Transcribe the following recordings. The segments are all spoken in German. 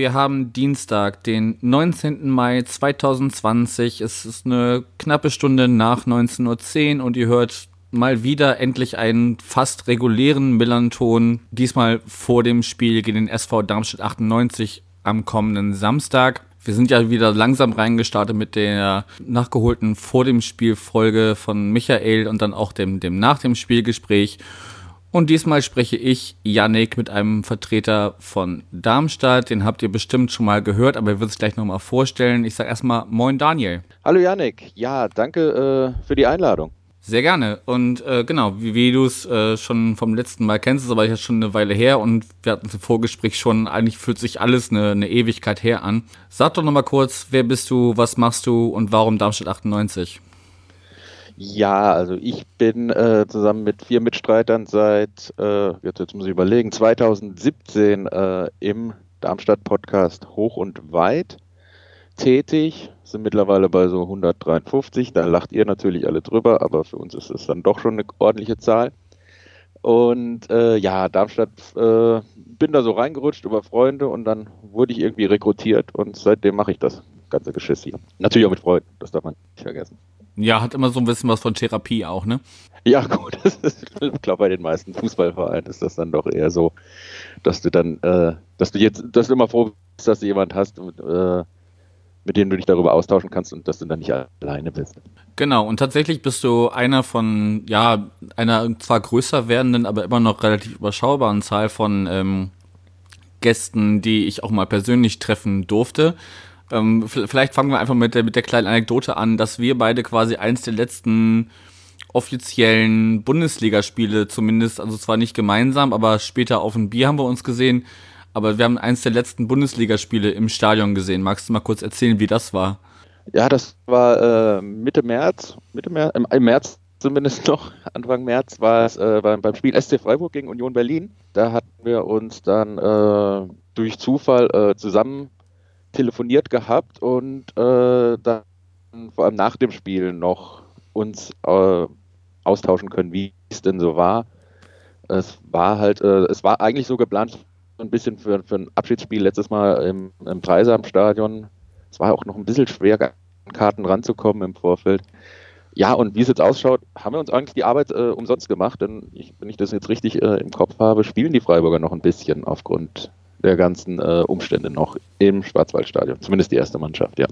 wir haben Dienstag, den 19. Mai 2020. Es ist eine knappe Stunde nach 19.10 Uhr und ihr hört mal wieder endlich einen fast regulären Millanton. Diesmal vor dem Spiel gegen den SV Darmstadt 98 am kommenden Samstag. Wir sind ja wieder langsam reingestartet mit der nachgeholten vor dem Spiel Folge von Michael und dann auch dem, dem nach dem Spielgespräch. Und diesmal spreche ich, Yannick, mit einem Vertreter von Darmstadt. Den habt ihr bestimmt schon mal gehört, aber er wird es gleich nochmal vorstellen. Ich sage erstmal Moin Daniel. Hallo Yannick, ja, danke äh, für die Einladung. Sehr gerne. Und äh, genau, wie, wie du es äh, schon vom letzten Mal kennst, ist aber jetzt schon eine Weile her und wir hatten im Vorgespräch schon, eigentlich fühlt sich alles eine, eine Ewigkeit her an. Sag doch nochmal kurz, wer bist du, was machst du und warum Darmstadt 98? Ja, also ich bin äh, zusammen mit vier Mitstreitern seit, äh, jetzt, jetzt muss ich überlegen, 2017 äh, im Darmstadt-Podcast Hoch und Weit tätig, sind mittlerweile bei so 153. Da lacht ihr natürlich alle drüber, aber für uns ist es dann doch schon eine ordentliche Zahl. Und äh, ja, Darmstadt, äh, bin da so reingerutscht über Freunde und dann wurde ich irgendwie rekrutiert und seitdem mache ich das ganze Geschiss hier. Natürlich auch mit Freunden, das darf man nicht vergessen. Ja, hat immer so ein bisschen was von Therapie auch, ne? Ja, gut, ich glaube, bei den meisten Fußballvereinen ist das dann doch eher so, dass du dann, äh, dass du jetzt, dass du immer froh bist, dass du jemand hast, äh, mit denen du dich darüber austauschen kannst und dass du dann nicht alleine bist. Genau, und tatsächlich bist du einer von, ja, einer zwar größer werdenden, aber immer noch relativ überschaubaren Zahl von ähm, Gästen, die ich auch mal persönlich treffen durfte. Ähm, vielleicht fangen wir einfach mit der, mit der kleinen Anekdote an, dass wir beide quasi eins der letzten offiziellen Bundesligaspiele zumindest, also zwar nicht gemeinsam, aber später auf ein Bier haben wir uns gesehen, aber wir haben eins der letzten Bundesligaspiele im Stadion gesehen. Magst du mal kurz erzählen, wie das war? Ja, das war äh, Mitte März, Mitte März, im, im, März zumindest noch, Anfang März war es äh, beim, beim, Spiel SC Freiburg gegen Union Berlin. Da hatten wir uns dann äh, durch Zufall äh, zusammen telefoniert gehabt und äh, dann vor allem nach dem Spiel noch uns äh, austauschen können, wie es denn so war. Es war halt, es war eigentlich so geplant, ein bisschen für, für ein Abschiedsspiel letztes Mal im, im Dreisamstadion. Es war auch noch ein bisschen schwer, an Karten ranzukommen im Vorfeld. Ja, und wie es jetzt ausschaut, haben wir uns eigentlich die Arbeit äh, umsonst gemacht, denn ich, wenn ich das jetzt richtig äh, im Kopf habe, spielen die Freiburger noch ein bisschen aufgrund der ganzen äh, Umstände noch im Schwarzwaldstadion. Zumindest die erste Mannschaft, ja.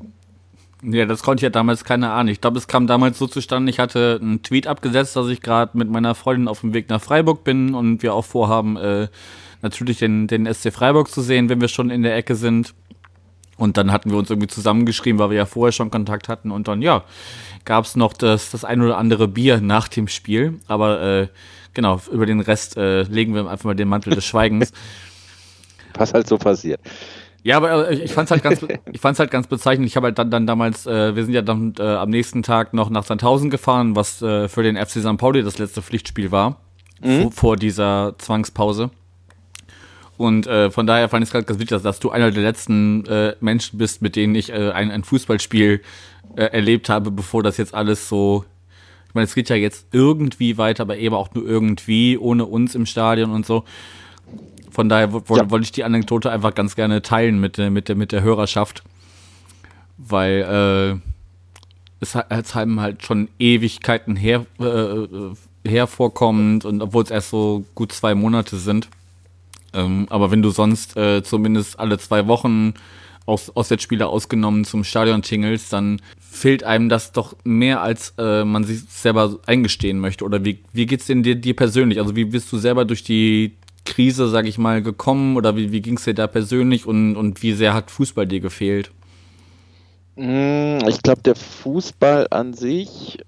Ja, das konnte ich ja damals keine Ahnung. Ich glaube, es kam damals so zustande, ich hatte einen Tweet abgesetzt, dass ich gerade mit meiner Freundin auf dem Weg nach Freiburg bin und wir auch vorhaben, äh, natürlich den, den SC Freiburg zu sehen, wenn wir schon in der Ecke sind. Und dann hatten wir uns irgendwie zusammengeschrieben, weil wir ja vorher schon Kontakt hatten. Und dann, ja, gab es noch das, das ein oder andere Bier nach dem Spiel. Aber äh, genau, über den Rest äh, legen wir einfach mal den Mantel des Schweigens. Was halt so passiert. Ja, aber äh, ich fand's halt ganz, ich fand's halt ganz bezeichnend. Ich habe halt dann, dann damals, äh, wir sind ja dann äh, am nächsten Tag noch nach Sandhausen gefahren, was äh, für den FC St. Pauli das letzte Pflichtspiel war, mhm. vor, vor dieser Zwangspause. Und äh, von daher fand ich es gerade ganz wichtig, dass, dass, du einer der letzten äh, Menschen bist, mit denen ich ein, ein Fußballspiel erlebt habe, bevor das jetzt alles so. Ich meine, es geht ja jetzt irgendwie weiter, aber eben auch nur irgendwie, ohne uns im Stadion und so. Von daher wollte ja. wollt ich die Anekdote einfach ganz gerne teilen mit, der, mit, der, mit der Hörerschaft. Weil äh, es, es haben halt schon Ewigkeiten her, äh, äh hervorkommt und obwohl es erst so gut zwei Monate sind. Ähm, aber wenn du sonst äh, zumindest alle zwei Wochen aus, Auswärtsspiele ausgenommen zum Stadion tingelst, dann fehlt einem das doch mehr, als äh, man sich selber eingestehen möchte. Oder wie, wie geht's denn dir, dir persönlich? Also wie bist du selber durch die Krise, sag ich mal, gekommen? Oder wie, wie ging es dir da persönlich und, und wie sehr hat Fußball dir gefehlt? Hm, ich glaube, der Fußball an sich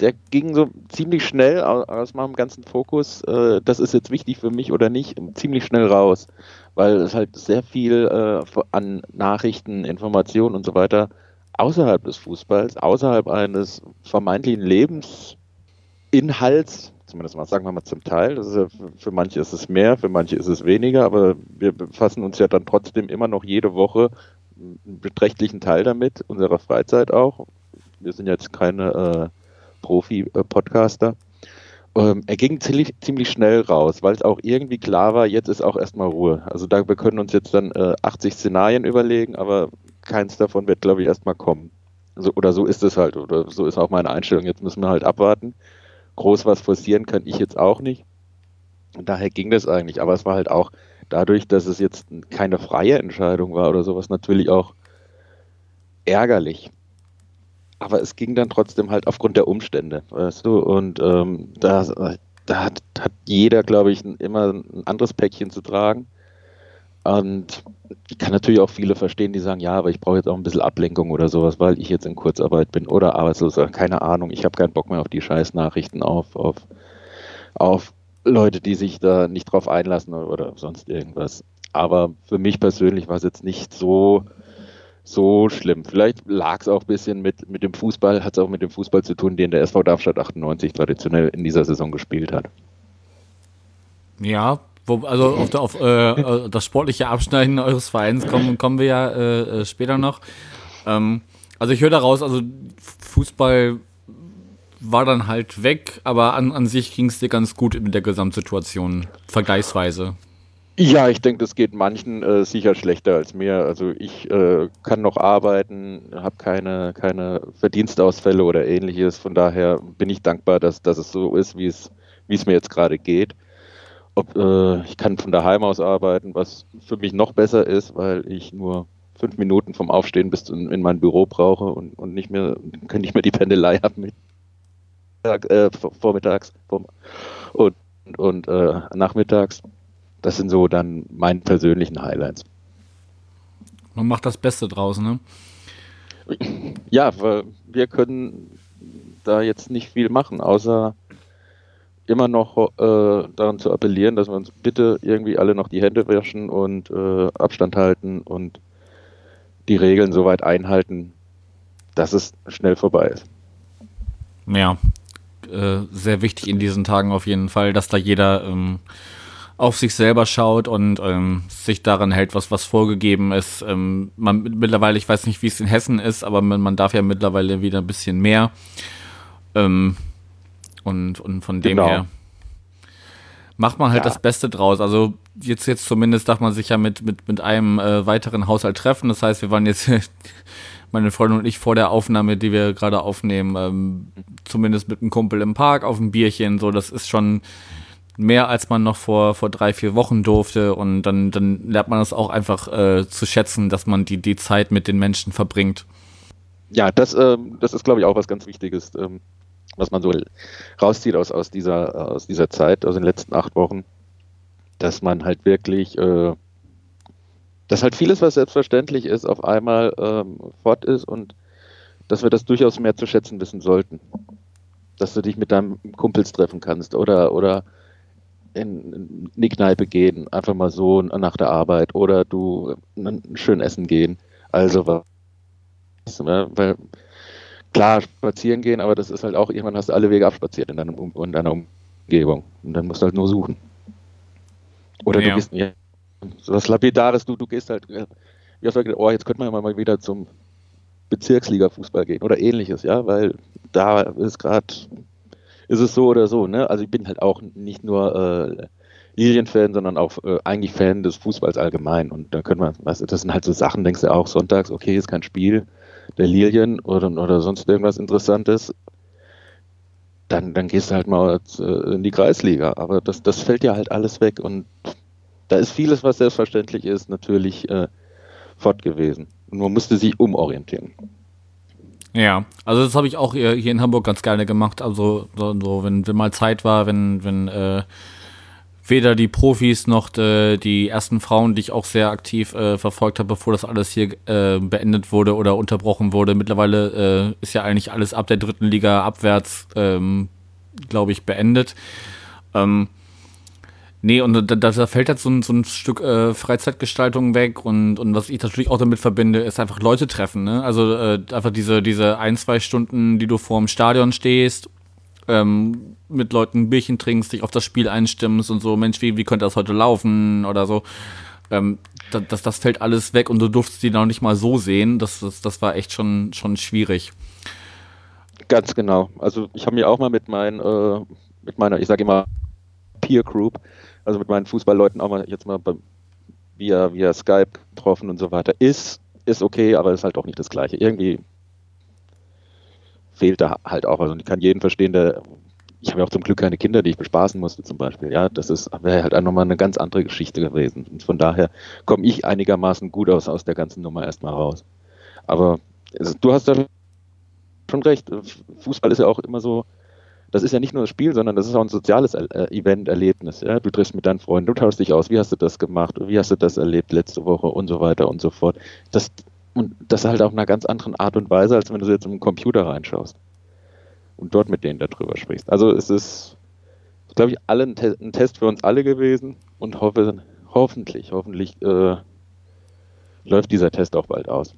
der ging so ziemlich schnell aus meinem ganzen Fokus, äh, das ist jetzt wichtig für mich oder nicht, ziemlich schnell raus, weil es halt sehr viel äh, an Nachrichten, Informationen und so weiter außerhalb des Fußballs, außerhalb eines vermeintlichen Lebensinhalts, zumindest mal sagen wir mal zum Teil, ja, für manche ist es mehr, für manche ist es weniger, aber wir befassen uns ja dann trotzdem immer noch jede Woche einen beträchtlichen Teil damit, unserer Freizeit auch. Wir sind jetzt keine äh, Profi-Podcaster. Ähm, er ging ziemlich, ziemlich schnell raus, weil es auch irgendwie klar war, jetzt ist auch erstmal Ruhe. Also da, wir können uns jetzt dann äh, 80 Szenarien überlegen, aber keins davon wird, glaube ich, erstmal kommen. Also, oder so ist es halt, oder so ist auch meine Einstellung. Jetzt müssen wir halt abwarten. Groß was forcieren kann ich jetzt auch nicht. Und daher ging das eigentlich. Aber es war halt auch dadurch, dass es jetzt keine freie Entscheidung war oder sowas, natürlich auch ärgerlich. Aber es ging dann trotzdem halt aufgrund der Umstände, weißt du? Und ähm, da, da hat, hat jeder, glaube ich, immer ein anderes Päckchen zu tragen. Und ich kann natürlich auch viele verstehen, die sagen, ja, aber ich brauche jetzt auch ein bisschen Ablenkung oder sowas, weil ich jetzt in Kurzarbeit bin oder arbeitslos, keine Ahnung, ich habe keinen Bock mehr auf die Scheißnachrichten, auf, auf, auf Leute, die sich da nicht drauf einlassen oder sonst irgendwas. Aber für mich persönlich war es jetzt nicht so, so schlimm. Vielleicht lag es auch ein bisschen mit, mit dem Fußball, hat es auch mit dem Fußball zu tun, den der SV Darmstadt 98 traditionell in dieser Saison gespielt hat. Ja, wo, also auf, auf äh, äh, das sportliche Abschneiden eures Vereins kommen, kommen wir ja äh, äh, später noch. Ähm, also ich höre daraus, also Fußball war dann halt weg, aber an, an sich ging es dir ganz gut in der Gesamtsituation, vergleichsweise. Ja, ich denke, das geht manchen äh, sicher schlechter als mir. Also ich äh, kann noch arbeiten, habe keine, keine Verdienstausfälle oder ähnliches. Von daher bin ich dankbar, dass, dass es so ist, wie es mir jetzt gerade geht. Ob, äh, ich kann von daheim aus arbeiten, was für mich noch besser ist, weil ich nur fünf Minuten vom Aufstehen bis in, in mein Büro brauche und, und nicht mehr, nicht mehr die Pendelei haben mit äh, vormittags und, und, und äh, nachmittags. Das sind so dann meine persönlichen Highlights. Man macht das Beste draus, ne? Ja, wir können da jetzt nicht viel machen, außer immer noch äh, daran zu appellieren, dass wir uns bitte irgendwie alle noch die Hände waschen und äh, Abstand halten und die Regeln so weit einhalten, dass es schnell vorbei ist. Ja, äh, sehr wichtig in diesen Tagen auf jeden Fall, dass da jeder ähm, auf sich selber schaut und ähm, sich daran hält, was, was vorgegeben ist. Ähm, man, mittlerweile, ich weiß nicht, wie es in Hessen ist, aber man, man darf ja mittlerweile wieder ein bisschen mehr. Ähm, und, und von dem genau. her macht man halt ja. das Beste draus. Also jetzt, jetzt zumindest darf man sich ja mit, mit, mit einem äh, weiteren Haushalt treffen. Das heißt, wir waren jetzt, meine Freundin und ich, vor der Aufnahme, die wir gerade aufnehmen, ähm, zumindest mit einem Kumpel im Park auf ein Bierchen. So, das ist schon mehr, als man noch vor, vor drei, vier Wochen durfte. Und dann, dann lernt man das auch einfach äh, zu schätzen, dass man die, die Zeit mit den Menschen verbringt. Ja, das, ähm, das ist, glaube ich, auch was ganz Wichtiges. Ähm, was man so rauszieht aus, aus, dieser, aus dieser Zeit, aus den letzten acht Wochen, dass man halt wirklich, äh, dass halt vieles, was selbstverständlich ist, auf einmal ähm, fort ist und dass wir das durchaus mehr zu schätzen wissen sollten. Dass du dich mit deinem Kumpels treffen kannst oder, oder in, in die Kneipe gehen, einfach mal so nach der Arbeit oder du schön essen gehen. Also was, ne, weil klar spazieren gehen, aber das ist halt auch, irgendwann hast du alle Wege abspaziert in, deinem, in deiner Umgebung. Und dann musst du halt nur suchen. Oder ja. du gehst, ja, so was Lapidares, du, du gehst halt, wie du gedacht, oh, jetzt könnte man ja mal wieder zum Bezirksliga-Fußball gehen oder ähnliches, ja, weil da ist gerade, ist es so oder so, ne? Also ich bin halt auch nicht nur äh, Lilien-Fan, sondern auch äh, eigentlich Fan des Fußballs allgemein. Und da können wir, was, das sind halt so Sachen, denkst du auch sonntags, okay, ist kein Spiel, der Lilien oder, oder sonst irgendwas Interessantes, dann, dann gehst du halt mal äh, in die Kreisliga. Aber das, das fällt ja halt alles weg und da ist vieles, was selbstverständlich ist, natürlich äh, fort gewesen. Und man musste sich umorientieren. Ja, also das habe ich auch hier in Hamburg ganz gerne gemacht. Also so, so wenn, wenn mal Zeit war, wenn, wenn äh, weder die Profis noch de, die ersten Frauen, die ich auch sehr aktiv äh, verfolgt habe, bevor das alles hier äh, beendet wurde oder unterbrochen wurde. Mittlerweile äh, ist ja eigentlich alles ab der dritten Liga abwärts, ähm, glaube ich, beendet. Ähm, nee, und da, da fällt jetzt so ein, so ein Stück äh, Freizeitgestaltung weg und, und was ich natürlich auch damit verbinde, ist einfach Leute treffen. Ne? Also äh, einfach diese, diese ein, zwei Stunden, die du vor dem Stadion stehst ähm, mit Leuten ein Bierchen trinkst, dich auf das Spiel einstimmst und so, Mensch, wie, wie könnte das heute laufen oder so. Ähm, das, das fällt alles weg und du durftest die noch nicht mal so sehen. Das, das, das war echt schon, schon schwierig. Ganz genau. Also ich habe mir auch mal mit meinen, äh, mit meiner, ich sage immer Peer Group, also mit meinen Fußballleuten auch mal jetzt mal bei, via, via Skype getroffen und so weiter. Ist, ist okay, aber ist halt auch nicht das Gleiche. Irgendwie fehlt da halt auch. Also ich kann jeden verstehen, der ich habe ja auch zum Glück keine Kinder, die ich bespaßen musste zum Beispiel. Ja, das wäre halt auch nochmal eine ganz andere Geschichte gewesen. Und von daher komme ich einigermaßen gut aus, aus der ganzen Nummer erstmal raus. Aber es, du hast da schon recht. Fußball ist ja auch immer so, das ist ja nicht nur das Spiel, sondern das ist auch ein soziales äh, Event, Erlebnis. Ja? Du triffst mit deinen Freunden, du tauschst dich aus, wie hast du das gemacht, wie hast du das erlebt letzte Woche und so weiter und so fort. Das, und das halt auf einer ganz anderen Art und Weise, als wenn du jetzt im Computer reinschaust und dort mit denen darüber sprichst. Also es ist, glaube ich, alle ein, Te ein, Test für uns alle gewesen und hoffe, hoffentlich, hoffentlich äh, läuft dieser Test auch bald aus.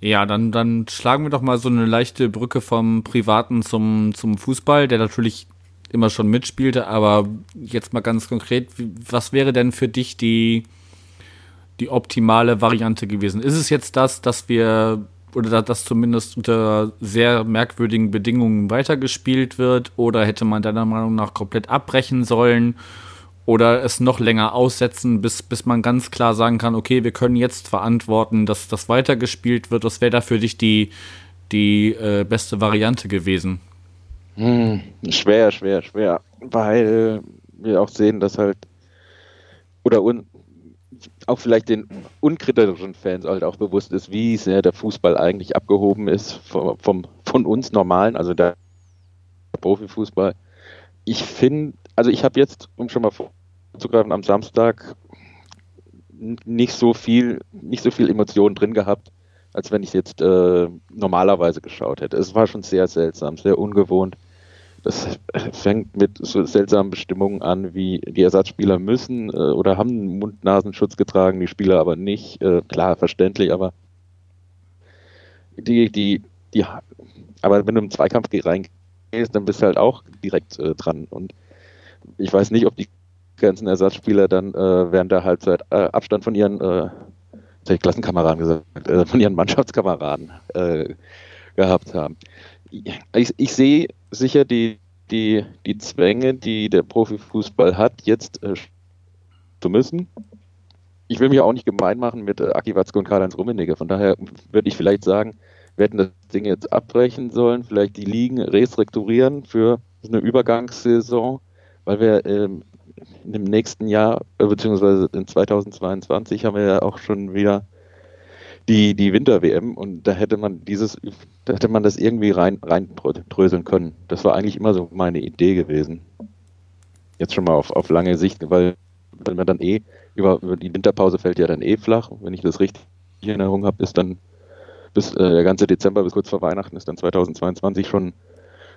Ja, dann, dann schlagen wir doch mal so eine leichte Brücke vom Privaten zum, zum Fußball, der natürlich immer schon mitspielte, aber jetzt mal ganz konkret, was wäre denn für dich die, die optimale Variante gewesen? Ist es jetzt das, dass wir oder dass zumindest unter sehr merkwürdigen Bedingungen weitergespielt wird? Oder hätte man deiner Meinung nach komplett abbrechen sollen? Oder es noch länger aussetzen, bis, bis man ganz klar sagen kann, okay, wir können jetzt verantworten, dass das weitergespielt wird. Was wäre da für dich die, die äh, beste Variante gewesen? Hm, schwer, schwer, schwer. Weil wir auch sehen, dass halt oder un, auch vielleicht den unkritischen Fans halt auch bewusst ist, wie sehr der Fußball eigentlich abgehoben ist vom, vom von uns Normalen, also der Profifußball. Ich finde, also ich habe jetzt, um schon mal vorzugreifen, am Samstag nicht so viel, nicht so viel Emotionen drin gehabt, als wenn ich jetzt äh, normalerweise geschaut hätte. Es war schon sehr seltsam, sehr ungewohnt. Das fängt mit so seltsamen Bestimmungen an, wie die Ersatzspieler müssen äh, oder haben Mund-Nasenschutz getragen, die Spieler aber nicht. Äh, klar, verständlich, aber die, die, die, aber wenn du im Zweikampf reingehst, dann bist du halt auch direkt äh, dran. Und ich weiß nicht, ob die ganzen Ersatzspieler dann äh, während der Halbzeit äh, Abstand von ihren äh, Klassenkameraden gesagt, äh, von ihren Mannschaftskameraden äh, gehabt haben. Ich, ich sehe sicher die, die, die Zwänge, die der Profifußball hat, jetzt äh, zu müssen. Ich will mich auch nicht gemein machen mit äh, Aki Watzke und Karl-Heinz Rummenigge. Von daher würde ich vielleicht sagen, wir hätten das Ding jetzt abbrechen sollen, vielleicht die Ligen restrukturieren für eine Übergangssaison, weil wir ähm, im nächsten Jahr, äh, beziehungsweise in 2022 haben wir ja auch schon wieder die, die Winter-WM und da hätte man dieses, da hätte man das irgendwie rein, rein dröseln können. Das war eigentlich immer so meine Idee gewesen. Jetzt schon mal auf, auf lange Sicht, weil wenn man dann eh über, über die Winterpause fällt ja dann eh flach. Wenn ich das richtig in Erinnerung habe, ist dann bis äh, der ganze Dezember bis kurz vor Weihnachten ist dann 2022 schon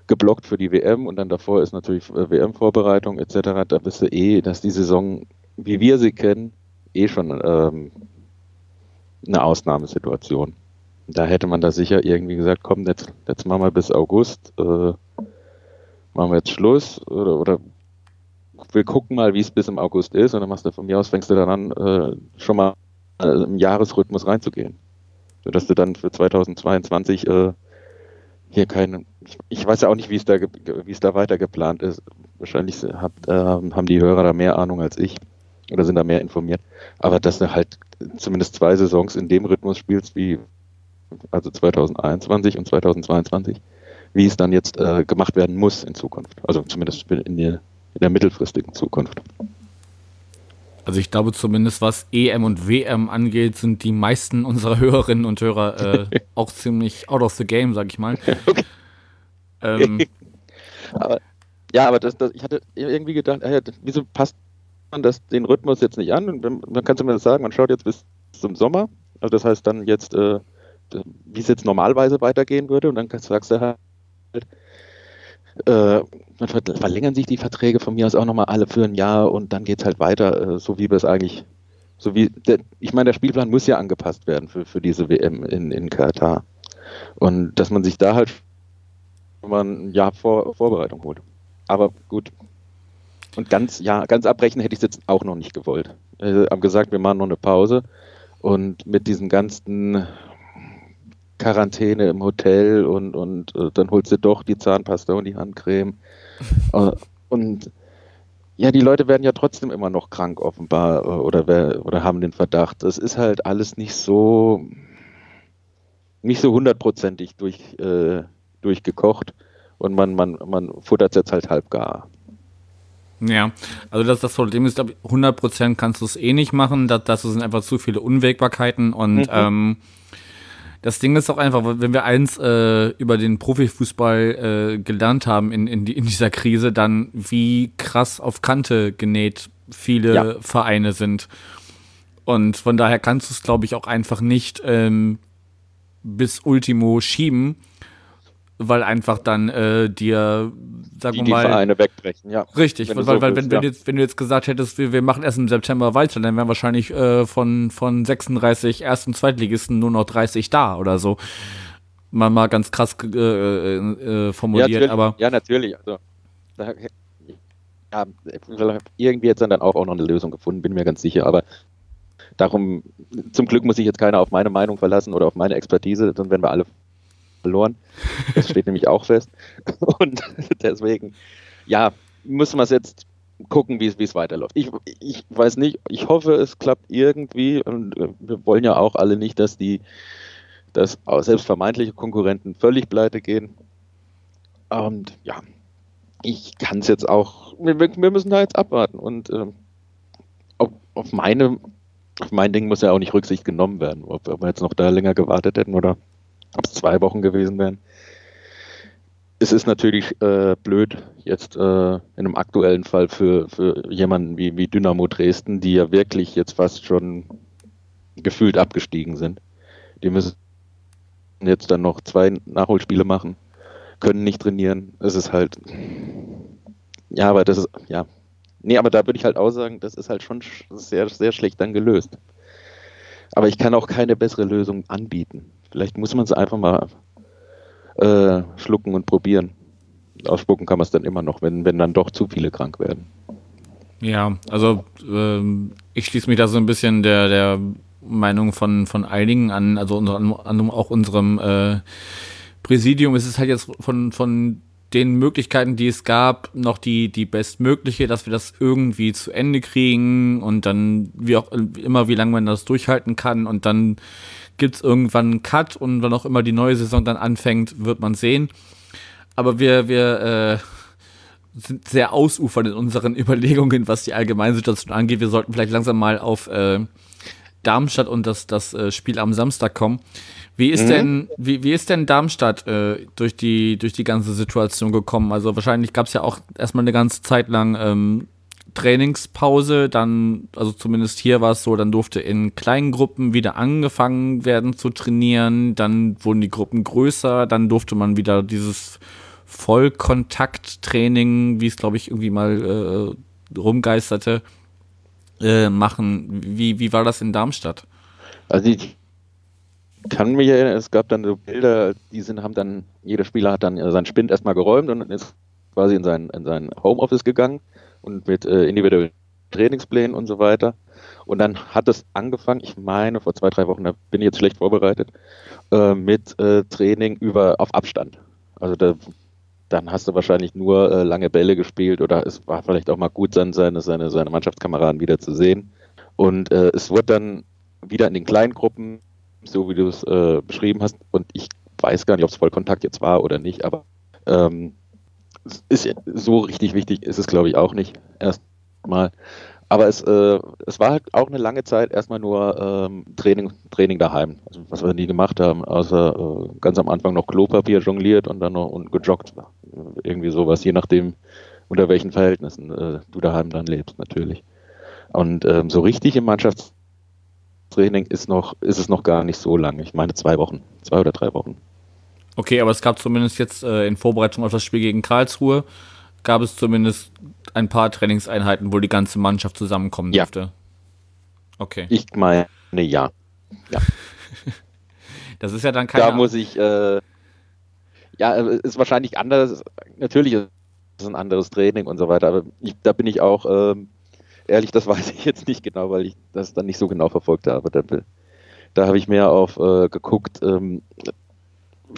geblockt für die WM und dann davor ist natürlich äh, WM-Vorbereitung etc. Da bist du eh, dass die Saison, wie wir sie kennen, eh schon ähm, eine Ausnahmesituation. Da hätte man da sicher irgendwie gesagt, komm, jetzt, jetzt machen wir bis August, äh, machen wir jetzt Schluss oder, oder wir gucken mal, wie es bis im August ist und dann machst du von mir aus, fängst du dann an, äh, schon mal äh, im Jahresrhythmus reinzugehen. Sodass du dann für 2022 äh, hier keine, ich, ich, weiß ja auch nicht, wie es da, wie es da weiter geplant ist. Wahrscheinlich hat, äh, haben die Hörer da mehr Ahnung als ich oder sind da mehr informiert. Aber dass du halt zumindest zwei Saisons in dem Rhythmus spielst, wie also 2021 und 2022, wie es dann jetzt äh, gemacht werden muss in Zukunft. Also zumindest in der, in der mittelfristigen Zukunft. Also ich glaube zumindest, was EM und WM angeht, sind die meisten unserer Hörerinnen und Hörer äh, auch ziemlich out of the game, sag ich mal. Okay. Ähm, aber, ja, aber das, das, ich hatte irgendwie gedacht, äh, wieso passt man das, den Rhythmus jetzt nicht an. Und du mir das sagen, man schaut jetzt bis zum Sommer. Also das heißt dann jetzt, äh, wie es jetzt normalerweise weitergehen würde. Und dann sagst du halt, äh, dann verlängern sich die Verträge von mir aus auch nochmal alle für ein Jahr und dann geht es halt weiter, äh, so wie wir es eigentlich, so wie, der, ich meine, der Spielplan muss ja angepasst werden für, für diese WM in, in Katar. Und dass man sich da halt mal ein Jahr vor Vorbereitung holt. Aber gut, und ganz, ja, ganz abbrechen hätte ich es jetzt auch noch nicht gewollt. äh, haben gesagt, wir machen noch eine Pause. Und mit diesen ganzen Quarantäne im Hotel und, und äh, dann holst du doch die Zahnpasta und die Handcreme. äh, und ja, die Leute werden ja trotzdem immer noch krank offenbar äh, oder, oder haben den Verdacht. Das ist halt alles nicht so nicht so hundertprozentig durch, äh, durchgekocht und man, man, man futtert es jetzt halt halb gar. Ja, also das, das Problem ist, glaube ich, 100% kannst du es eh nicht machen. Das, das sind einfach zu viele Unwägbarkeiten und mhm. ähm, das Ding ist auch einfach, wenn wir eins äh, über den Profifußball äh, gelernt haben in, in, in, dieser Krise, dann wie krass auf Kante genäht viele ja. Vereine sind. Und von daher kannst du es, glaube ich, auch einfach nicht ähm, bis Ultimo schieben weil einfach dann äh, dir, sagen wir mal. Die Vereine wegbrechen, ja. Richtig, weil, so weil, weil wenn, ja. wenn, jetzt, wenn du jetzt gesagt hättest, wir, wir machen erst im September weiter, dann wären wahrscheinlich äh, von, von 36 Erst- und Zweitligisten nur noch 30 da oder so. Mal, mal ganz krass äh, äh, formuliert, ja, aber. Ja, natürlich. Also, da, ja, irgendwie jetzt dann auch, auch noch eine Lösung gefunden, bin mir ganz sicher, aber darum, zum Glück muss sich jetzt keiner auf meine Meinung verlassen oder auf meine Expertise, dann werden wir alle verloren. Das steht nämlich auch fest. Und deswegen, ja, müssen wir es jetzt gucken, wie es weiterläuft. Ich, ich weiß nicht, ich hoffe, es klappt irgendwie. Und äh, wir wollen ja auch alle nicht, dass die, dass selbst vermeintliche Konkurrenten völlig pleite gehen. Und ja, ich kann es jetzt auch, wir, wir, müssen da jetzt abwarten. Und äh, auf, auf, meine, auf mein Ding muss ja auch nicht Rücksicht genommen werden, ob, ob wir jetzt noch da länger gewartet hätten oder ob es zwei Wochen gewesen wären. Es ist natürlich äh, blöd, jetzt äh, in einem aktuellen Fall für, für jemanden wie, wie Dynamo Dresden, die ja wirklich jetzt fast schon gefühlt abgestiegen sind. Die müssen jetzt dann noch zwei Nachholspiele machen, können nicht trainieren. Es ist halt, ja, aber das ist, ja. Nee, aber da würde ich halt auch sagen, das ist halt schon sehr, sehr schlecht dann gelöst. Aber ich kann auch keine bessere Lösung anbieten. Vielleicht muss man es einfach mal äh, schlucken und probieren. Ausspucken kann man es dann immer noch, wenn, wenn dann doch zu viele krank werden. Ja, also ähm, ich schließe mich da so ein bisschen der, der Meinung von, von einigen an, also an, an auch unserem äh, Präsidium. Es ist halt jetzt von, von den Möglichkeiten, die es gab, noch die, die bestmögliche, dass wir das irgendwie zu Ende kriegen und dann, wie auch immer, wie lange man das durchhalten kann und dann gibt es irgendwann einen Cut und wann auch immer die neue Saison dann anfängt, wird man sehen. Aber wir, wir äh, sind sehr ausufern in unseren Überlegungen, was die Allgemeinsituation angeht. Wir sollten vielleicht langsam mal auf äh, Darmstadt und das, das äh, Spiel am Samstag kommen. Wie ist mhm. denn, wie, wie ist denn Darmstadt äh, durch, die, durch die ganze Situation gekommen? Also wahrscheinlich gab es ja auch erstmal eine ganze Zeit lang ähm, Trainingspause, dann, also zumindest hier war es so, dann durfte in kleinen Gruppen wieder angefangen werden zu trainieren, dann wurden die Gruppen größer, dann durfte man wieder dieses Vollkontakttraining, wie es glaube ich irgendwie mal äh, rumgeisterte, äh, machen. Wie, wie war das in Darmstadt? Also ich kann mich erinnern, es gab dann so Bilder, die sind, haben dann, jeder Spieler hat dann seinen Spind erstmal geräumt und ist quasi in sein, in sein Homeoffice gegangen und mit äh, individuellen Trainingsplänen und so weiter. Und dann hat es angefangen, ich meine vor zwei, drei Wochen, da bin ich jetzt schlecht vorbereitet, äh, mit äh, Training über auf Abstand. Also da, dann hast du wahrscheinlich nur äh, lange Bälle gespielt oder es war vielleicht auch mal gut, sein, seine, seine, seine Mannschaftskameraden wieder zu sehen. Und äh, es wurde dann wieder in den kleinen Gruppen, so wie du es äh, beschrieben hast, und ich weiß gar nicht, ob es Vollkontakt jetzt war oder nicht, aber ähm, ist so richtig wichtig ist es, glaube ich, auch nicht. Erstmal. Aber es, äh, es war halt auch eine lange Zeit erstmal nur ähm, Training, Training daheim. Also, was wir nie gemacht haben, außer äh, ganz am Anfang noch Klopapier jongliert und dann noch und gejoggt. Irgendwie sowas, je nachdem, unter welchen Verhältnissen äh, du daheim dann lebst, natürlich. Und ähm, so richtig im Mannschaftstraining ist, noch, ist es noch gar nicht so lange. Ich meine zwei Wochen, zwei oder drei Wochen. Okay, aber es gab zumindest jetzt äh, in Vorbereitung auf das Spiel gegen Karlsruhe, gab es zumindest ein paar Trainingseinheiten, wo die ganze Mannschaft zusammenkommen ja. durfte. Okay. Ich meine, ja. ja. das ist ja dann kein. Da muss ich, äh, ja, ist wahrscheinlich anders. Natürlich ist es ein anderes Training und so weiter, aber ich, da bin ich auch ähm, ehrlich, das weiß ich jetzt nicht genau, weil ich das dann nicht so genau verfolgt habe. Da, da habe ich mehr auf äh, geguckt, ähm,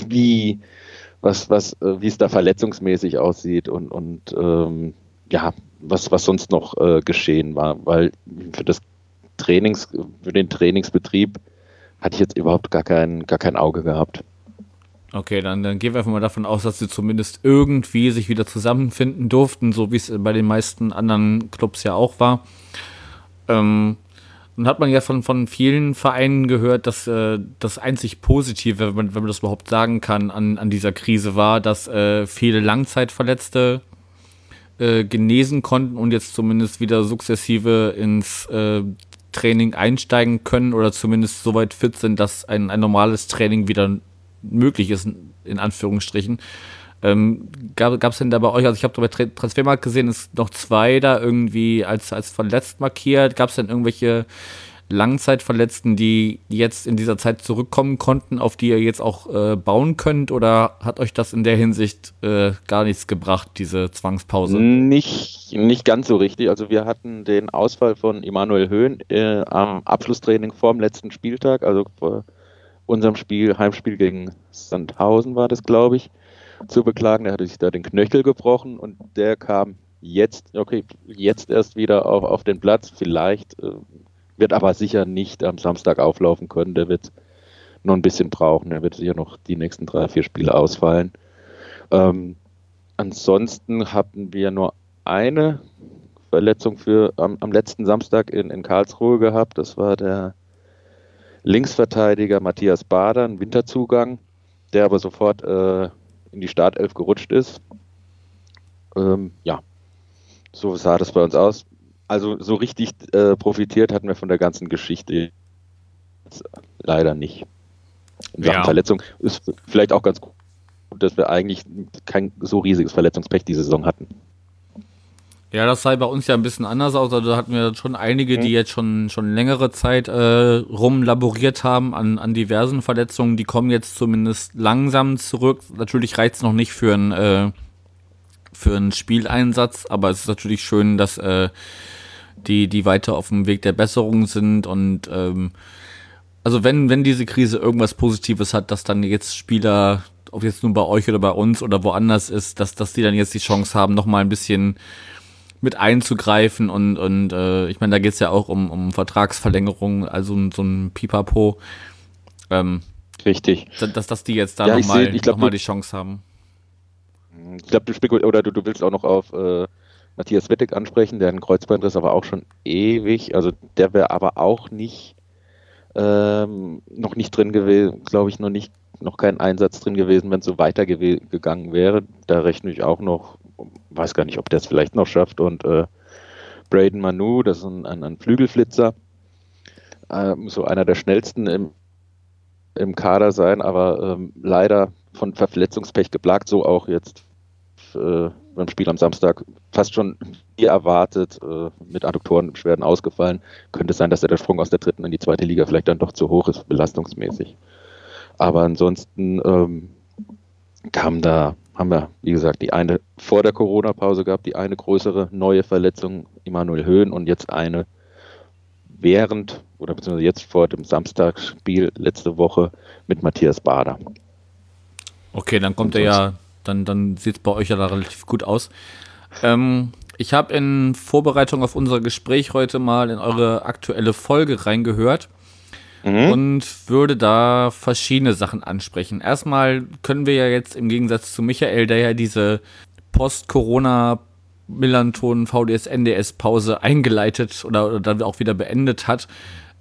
wie was, was, äh, wie es da verletzungsmäßig aussieht und, und ähm, ja, was, was sonst noch äh, geschehen war, weil für das Trainings, für den Trainingsbetrieb hatte ich jetzt überhaupt gar kein, gar kein Auge gehabt. Okay, dann, dann gehen wir einfach mal davon aus, dass sie zumindest irgendwie sich wieder zusammenfinden durften, so wie es bei den meisten anderen Clubs ja auch war. Ähm, dann hat man ja von, von vielen Vereinen gehört, dass äh, das einzig Positive, wenn man, wenn man das überhaupt sagen kann, an, an dieser Krise war, dass äh, viele Langzeitverletzte äh, genesen konnten und jetzt zumindest wieder sukzessive ins äh, Training einsteigen können oder zumindest so weit fit sind, dass ein, ein normales Training wieder möglich ist, in Anführungsstrichen. Ähm, gab es denn da bei euch, also ich habe bei Transfermarkt gesehen, ist noch zwei da irgendwie als, als verletzt markiert. Gab es denn irgendwelche Langzeitverletzten, die jetzt in dieser Zeit zurückkommen konnten, auf die ihr jetzt auch äh, bauen könnt? Oder hat euch das in der Hinsicht äh, gar nichts gebracht, diese Zwangspause? Nicht, nicht ganz so richtig. Also wir hatten den Ausfall von Emanuel Höhn äh, am Abschlusstraining vorm letzten Spieltag, also vor unserem Spiel, Heimspiel gegen Sandhausen war das, glaube ich zu beklagen. Er hatte sich da den Knöchel gebrochen und der kam jetzt, okay, jetzt erst wieder auf, auf den Platz. Vielleicht äh, wird aber sicher nicht am Samstag auflaufen können. Der wird noch ein bisschen brauchen. Er wird sicher noch die nächsten drei, vier Spiele ausfallen. Ähm, ansonsten hatten wir nur eine Verletzung für am, am letzten Samstag in, in Karlsruhe gehabt. Das war der Linksverteidiger Matthias Bader, ein Winterzugang, der aber sofort äh, in die Startelf gerutscht ist. Ähm, ja, so sah das bei uns aus. Also so richtig äh, profitiert hatten wir von der ganzen Geschichte leider nicht. In Sachen ja. Verletzung ist vielleicht auch ganz gut, dass wir eigentlich kein so riesiges Verletzungspech diese Saison hatten. Ja, das sah bei uns ja ein bisschen anders aus. Also da hatten wir schon einige, die mhm. jetzt schon, schon längere Zeit äh, rumlaboriert haben an, an diversen Verletzungen. Die kommen jetzt zumindest langsam zurück. Natürlich reicht es noch nicht für einen äh, für einen Spieleinsatz, aber es ist natürlich schön, dass äh, die, die weiter auf dem Weg der Besserung sind und ähm, also wenn, wenn diese Krise irgendwas Positives hat, dass dann jetzt Spieler, ob jetzt nun bei euch oder bei uns oder woanders ist, dass, dass die dann jetzt die Chance haben, nochmal ein bisschen mit einzugreifen und, und äh, ich meine, da geht es ja auch um, um Vertragsverlängerung, also so ein Pipapo. Ähm, Richtig. Dass, dass die jetzt da ja, nochmal noch die Chance haben. Ich glaube, du spekulierst oder du, du willst auch noch auf äh, Matthias Wettig ansprechen, der einen Kreuzbandriss aber auch schon ewig, also der wäre aber auch nicht ähm, noch nicht drin gewesen, glaube ich, noch nicht, noch kein Einsatz drin gewesen, wenn es so weitergegangen wäre. Da rechne ich auch noch weiß gar nicht, ob der es vielleicht noch schafft. Und äh, Braden Manu, das ist ein, ein, ein Flügelflitzer, äh, so einer der schnellsten im, im Kader sein, aber ähm, leider von Verletzungspech geplagt, so auch jetzt äh, beim Spiel am Samstag fast schon wie erwartet, äh, mit Adduktorenbeschwerden ausgefallen. Könnte sein, dass der Sprung aus der dritten in die zweite Liga vielleicht dann doch zu hoch ist, belastungsmäßig. Aber ansonsten ähm, kam da haben wir, wie gesagt, die eine vor der Corona-Pause gehabt, die eine größere neue Verletzung, Immanuel Höhn, und jetzt eine während oder beziehungsweise jetzt vor dem Samstagsspiel letzte Woche mit Matthias Bader. Okay, dann kommt er ja, dann, dann sieht es bei euch ja da relativ gut aus. Ähm, ich habe in Vorbereitung auf unser Gespräch heute mal in eure aktuelle Folge reingehört mhm. und würde da verschiedene Sachen ansprechen. Erstmal können wir ja jetzt im Gegensatz zu Michael, der ja diese Post-Corona Millanton VDS NDS Pause eingeleitet oder, oder dann auch wieder beendet hat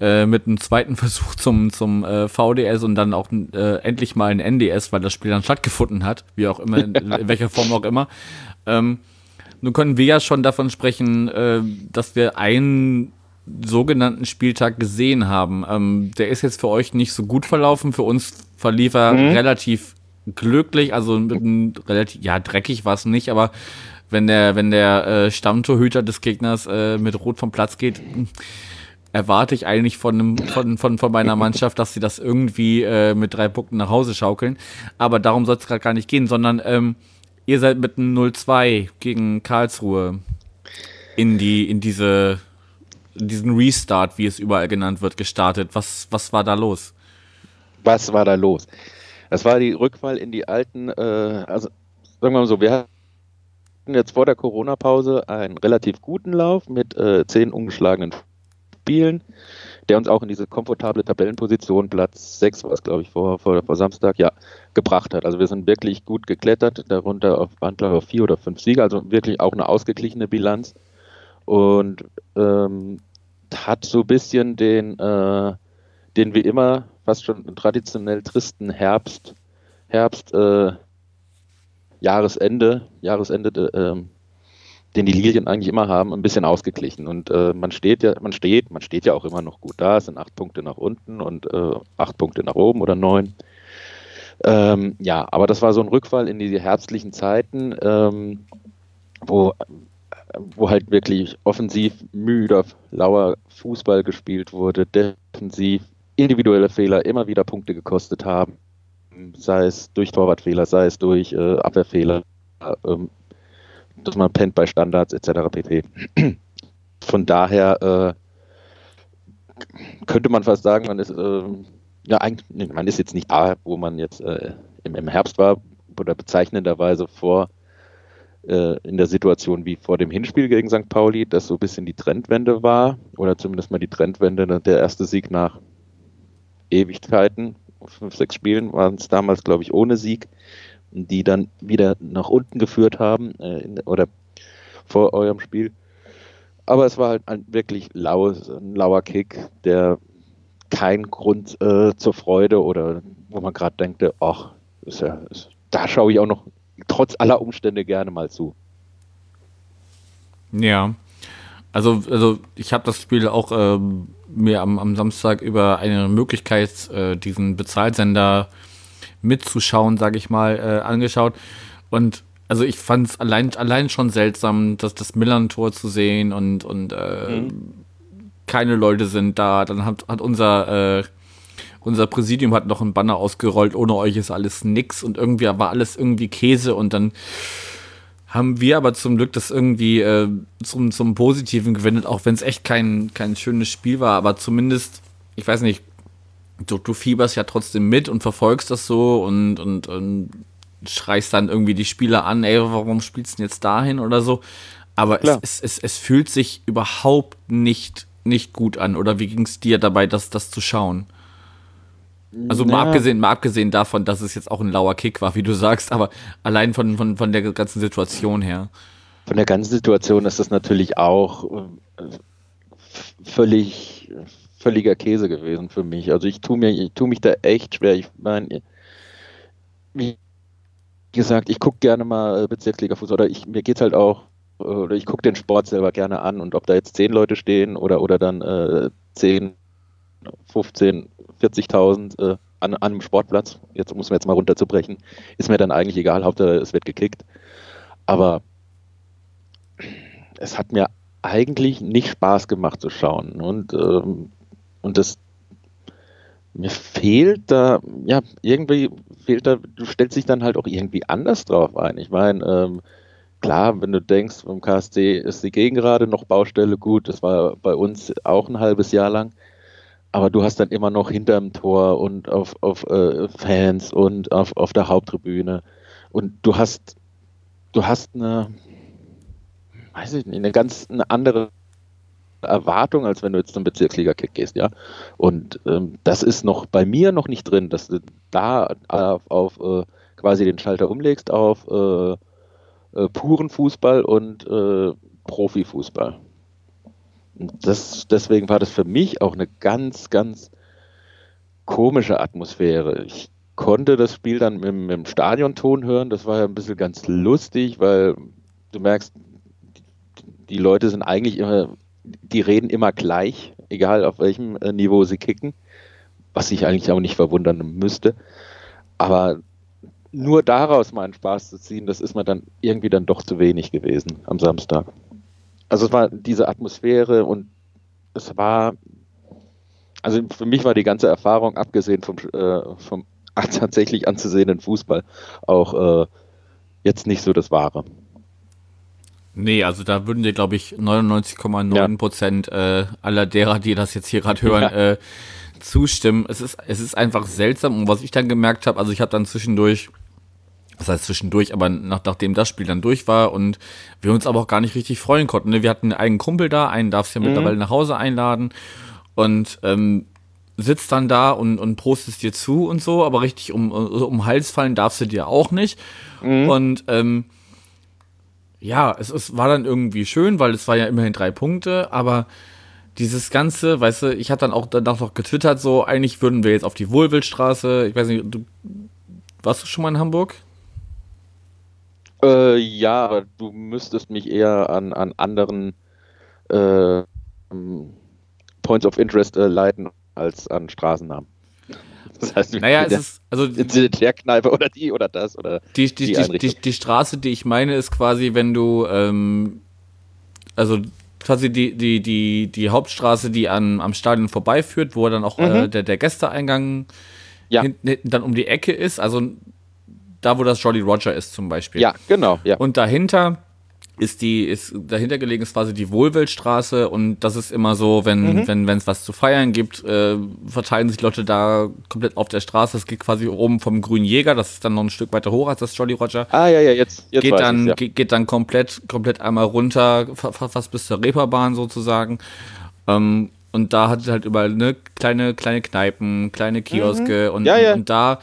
äh, mit einem zweiten Versuch zum zum äh, VDS und dann auch äh, endlich mal ein NDS, weil das Spiel dann stattgefunden hat, wie auch immer in, in welcher Form auch immer. Ähm, nun können wir ja schon davon sprechen, äh, dass wir einen sogenannten Spieltag gesehen haben. Ähm, der ist jetzt für euch nicht so gut verlaufen. Für uns verlief er mhm. relativ glücklich, also relativ, ja, dreckig war es nicht, aber wenn der, wenn der äh, Stammtorhüter des Gegners äh, mit Rot vom Platz geht, erwarte ich eigentlich von, einem, von, von, von meiner Mannschaft, dass sie das irgendwie äh, mit drei Punkten nach Hause schaukeln. Aber darum soll es gerade gar nicht gehen, sondern ähm, ihr seid mit einem 0-2 gegen Karlsruhe in die, in diese diesen Restart, wie es überall genannt wird, gestartet. Was, was war da los? Was war da los? Das war die Rückfall in die alten, äh, also sagen wir mal so, wir hatten jetzt vor der Corona-Pause einen relativ guten Lauf mit äh, zehn ungeschlagenen Spielen, der uns auch in diese komfortable Tabellenposition, Platz 6 war es, glaube ich, vor, vor, vor Samstag, ja, gebracht hat. Also wir sind wirklich gut geklettert, darunter auf, ich auf vier oder fünf Siege, also wirklich auch eine ausgeglichene Bilanz und ähm, hat so ein bisschen den, äh, den wie immer fast schon traditionell tristen Herbst, Herbst, äh, Jahresende, Jahresende, äh, den die Lilien eigentlich immer haben, ein bisschen ausgeglichen. Und äh, man steht ja, man steht, man steht ja auch immer noch gut da. Es sind acht Punkte nach unten und äh, acht Punkte nach oben oder neun. Ähm, ja, aber das war so ein Rückfall in diese herbstlichen Zeiten, ähm, wo, wo halt wirklich offensiv müder, lauer Fußball gespielt wurde, defensiv individuelle Fehler immer wieder Punkte gekostet haben, sei es durch Torwartfehler, sei es durch äh, Abwehrfehler, ähm, dass man pennt bei Standards etc. pp. Von daher äh, könnte man fast sagen, man ist äh, ja eigentlich, man ist jetzt nicht da, wo man jetzt äh, im, im, Herbst war oder bezeichnenderweise vor äh, in der Situation wie vor dem Hinspiel gegen St. Pauli, dass so ein bisschen die Trendwende war oder zumindest mal die Trendwende, der erste Sieg nach Ewigkeiten, fünf, sechs Spielen waren es damals, glaube ich, ohne Sieg, die dann wieder nach unten geführt haben äh, in, oder vor eurem Spiel. Aber es war halt ein wirklich laues, ein lauer Kick, der kein Grund äh, zur Freude oder wo man gerade denkt, ach, ist ja, ist, da schaue ich auch noch trotz aller Umstände gerne mal zu. Ja, also, also ich habe das Spiel auch ähm, mir am, am Samstag über eine Möglichkeit, äh, diesen Bezahlsender mitzuschauen, sage ich mal, äh, angeschaut. Und also ich fand es allein, allein schon seltsam, dass das Millern-Tor zu sehen und, und äh, mhm. keine Leute sind da. Dann hat, hat unser, äh, unser Präsidium hat noch einen Banner ausgerollt, ohne euch ist alles nix und irgendwie war alles irgendwie Käse und dann haben wir aber zum Glück das irgendwie äh, zum, zum Positiven gewendet, auch wenn es echt kein, kein schönes Spiel war, aber zumindest, ich weiß nicht, du, du fieberst ja trotzdem mit und verfolgst das so und, und, und schreist dann irgendwie die Spieler an, ey, warum spielst du denn jetzt dahin oder so. Aber es, es, es, es, fühlt sich überhaupt nicht, nicht gut an. Oder wie ging es dir dabei, das, das zu schauen? Also mal, abgesehen, mal abgesehen davon, dass es jetzt auch ein lauer Kick war, wie du sagst, aber allein von, von, von der ganzen Situation her. Von der ganzen Situation ist das natürlich auch äh, völlig, völliger Käse gewesen für mich. Also ich tue mir, ich tue mich da echt schwer. Ich meine, wie gesagt, ich gucke gerne mal Bezirksliga Fußball oder ich, mir es halt auch, oder ich gucke den Sport selber gerne an und ob da jetzt zehn Leute stehen oder, oder dann äh, 10, 15, 40.000 äh, an, an einem Sportplatz, jetzt muss man jetzt mal runterzubrechen, ist mir dann eigentlich egal, Hauptsache es wird gekickt. Aber es hat mir eigentlich nicht Spaß gemacht zu schauen. Und, ähm, und das mir fehlt da, ja, irgendwie fehlt da, du stellst dich dann halt auch irgendwie anders drauf ein. Ich meine, ähm, klar, wenn du denkst, beim KSC ist die Gegengerade noch Baustelle gut, das war bei uns auch ein halbes Jahr lang aber du hast dann immer noch hinterm Tor und auf, auf äh, Fans und auf, auf der Haupttribüne und du hast du hast eine weiß ich nicht, eine ganz eine andere Erwartung, als wenn du jetzt zum Bezirksliga-Kick gehst, ja. Und ähm, das ist noch bei mir noch nicht drin, dass du da auf, auf äh, quasi den Schalter umlegst auf äh, äh, puren Fußball und äh, Das, deswegen war das für mich auch eine ganz, ganz komische Atmosphäre. Ich konnte das Spiel dann mit, mit dem Stadionton hören. Das war ja ein bisschen ganz lustig, weil du merkst, die Leute sind eigentlich immer, die reden immer gleich, egal auf welchem äh, Niveau sie kicken, was ich eigentlich auch nicht verwundern müsste. Aber nur daraus mal einen Spaß zu ziehen, das ist mir dann irgendwie dann doch zu wenig gewesen am Samstag also es war diese Atmosphäre und es war, also für mich war die ganze Erfahrung, abgesehen vom, äh, vom tatsächlich anzusehenden Fußball, auch äh, jetzt nicht so das Wahre. Nee, also da würden dir, glaube ich, 99,9 Prozent ja. äh, aller derer, die das jetzt hier gerade hören, ja. äh, zustimmen. Es ist, es ist einfach seltsam. Und was ich dann gemerkt habe, also ich habe dann zwischendurch, das heißt zwischendurch, aber nach, nachdem das Spiel dann durch war und wir uns aber auch gar nicht richtig freuen konnten. Ne? Wir hatten einen Kumpel da, einen darfst du ja mhm. mittlerweile nach Hause einladen und ähm, sitzt dann da und, und prostest dir zu und so, aber richtig um, um Hals fallen darfst du dir auch nicht. Mhm. Und ähm, ja, es, es war dann irgendwie schön, weil es war ja immerhin drei Punkte, aber dieses Ganze, weißt du, ich hatte dann auch danach noch getwittert, so, eigentlich würden wir jetzt auf die Wohlwildstraße, ich weiß nicht, du, warst du schon mal in Hamburg? Äh, ja, aber du müsstest mich eher an, an anderen äh, Points of Interest äh, leiten als an Straßennamen. Das heißt, naja, es ist, also der Kneipe oder die oder das oder die, die, die, die, die Straße, die ich meine, ist quasi, wenn du, ähm, also quasi die, die, die, die Hauptstraße, die an, am Stadion vorbeiführt, wo dann auch äh, mhm. äh, der, der Gästeeingang ja. hinten, hinten dann um die Ecke ist, also da, wo das Jolly Roger ist zum Beispiel. Ja, genau. Ja. Und dahinter ist die, ist dahinter gelegen ist quasi die Wohlweltstraße und das ist immer so, wenn, mhm. wenn, wenn es was zu feiern gibt, äh, verteilen sich Leute da komplett auf der Straße. Es geht quasi oben vom Grünen Jäger, das ist dann noch ein Stück weiter hoch als das Jolly Roger. Ah, ja, ja, jetzt, jetzt geht dann, ja. geht, geht, dann komplett, komplett einmal runter, fast bis zur Reeperbahn sozusagen. Ähm, und da hat halt überall ne, kleine, kleine Kneipen, kleine Kioske mhm. und, ja, ja. und da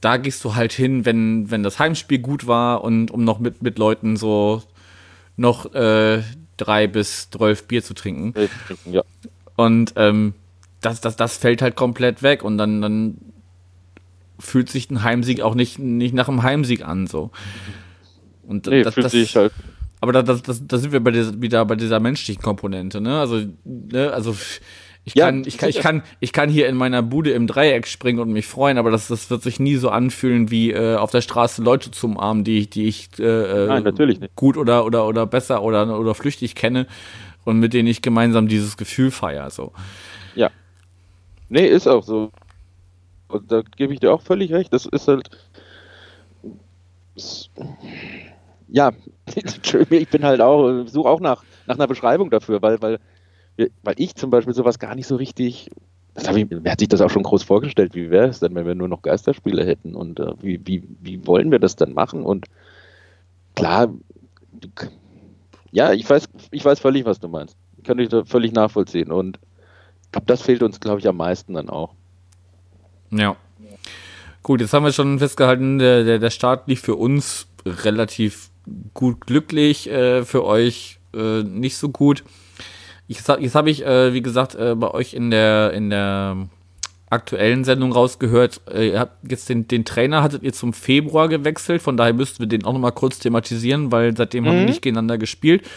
da gehst du halt hin, wenn, wenn das Heimspiel gut war und um noch mit, mit Leuten so noch äh, drei bis zwölf Bier zu trinken. Ja. Und ähm, das, das, das fällt halt komplett weg und dann, dann fühlt sich ein Heimsieg auch nicht, nicht nach einem Heimsieg an. So. Und nee, das, fühlt das, sich halt. Aber da, das, das, da sind wir bei dieser, wieder bei dieser menschlichen Komponente, ne? Also, ne, also ich ja, kann, ich kann, ich kann, ich kann hier in meiner Bude im Dreieck springen und mich freuen, aber das, das wird sich nie so anfühlen, wie äh, auf der Straße Leute zu umarmen, die ich, die ich äh, Nein, natürlich nicht. gut oder, oder, oder besser oder, oder flüchtig kenne und mit denen ich gemeinsam dieses Gefühl feiere. So. Ja. Nee, ist auch so. Und da gebe ich dir auch völlig recht. Das ist halt. Ja, ich bin halt auch, suche auch nach, nach einer Beschreibung dafür, weil, weil weil ich zum Beispiel sowas gar nicht so richtig, das ich, mir hat sich das auch schon groß vorgestellt, wie wäre es denn, wenn wir nur noch Geisterspiele hätten und äh, wie, wie, wie wollen wir das dann machen? Und klar, du, ja, ich weiß, ich weiß völlig, was du meinst. Kann ich völlig nachvollziehen. Und ich glaube, das fehlt uns, glaube ich, am meisten dann auch. Ja. Gut, jetzt haben wir schon festgehalten, der, der, der Start lief für uns relativ gut glücklich, äh, für euch äh, nicht so gut. Ich, jetzt habe ich, äh, wie gesagt, äh, bei euch in der, in der aktuellen Sendung rausgehört, äh, ihr habt jetzt den, den Trainer hattet ihr zum Februar gewechselt, von daher müssten wir den auch nochmal kurz thematisieren, weil seitdem mhm. haben wir mhm. nicht gegeneinander gespielt.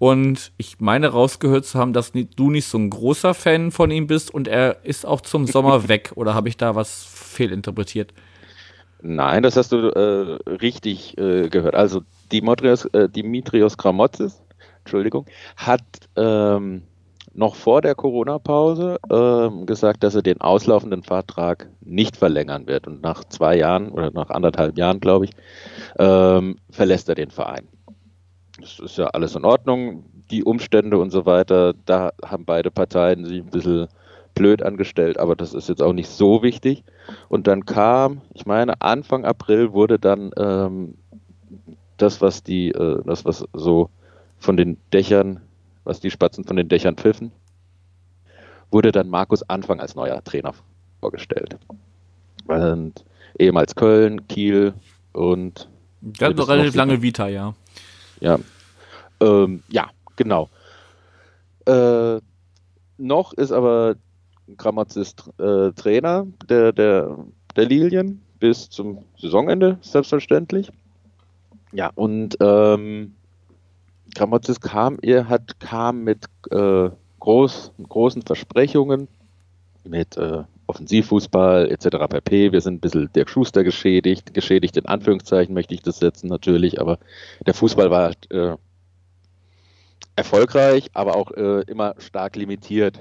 Und ich meine rausgehört zu haben, dass du nicht so ein großer Fan von ihm bist und er ist auch zum Sommer weg. Oder habe ich da was fehlinterpretiert? Nein, das hast du äh, richtig äh, gehört. Also Dimitrios, äh, Dimitrios Gramotzes Entschuldigung, hat ähm, noch vor der Corona-Pause ähm, gesagt, dass er den auslaufenden Vertrag nicht verlängern wird. Und nach zwei Jahren oder nach anderthalb Jahren, glaube ich, ähm, verlässt er den Verein. Das ist ja alles in Ordnung. Die Umstände und so weiter, da haben beide Parteien sich ein bisschen blöd angestellt, aber das ist jetzt auch nicht so wichtig. Und dann kam, ich meine, Anfang April wurde dann ähm, das, was die, äh, das, was so von den Dächern, was die Spatzen von den Dächern pfiffen, wurde dann Markus Anfang als neuer Trainer vorgestellt. Und ehemals Köln, Kiel und. Der hat eine relativ lange Vita, ja. Ja. Ähm, ja, genau. Äh, noch ist aber Grammatzis äh, Trainer der, der, der Lilien bis zum Saisonende, selbstverständlich. Ja, und ähm, Gramozis kam, er hat, kam mit äh, groß, großen Versprechungen, mit äh, Offensivfußball etc. pp. Wir sind ein bisschen Dirk Schuster geschädigt, geschädigt in Anführungszeichen möchte ich das setzen natürlich, aber der Fußball war äh, erfolgreich, aber auch äh, immer stark limitiert,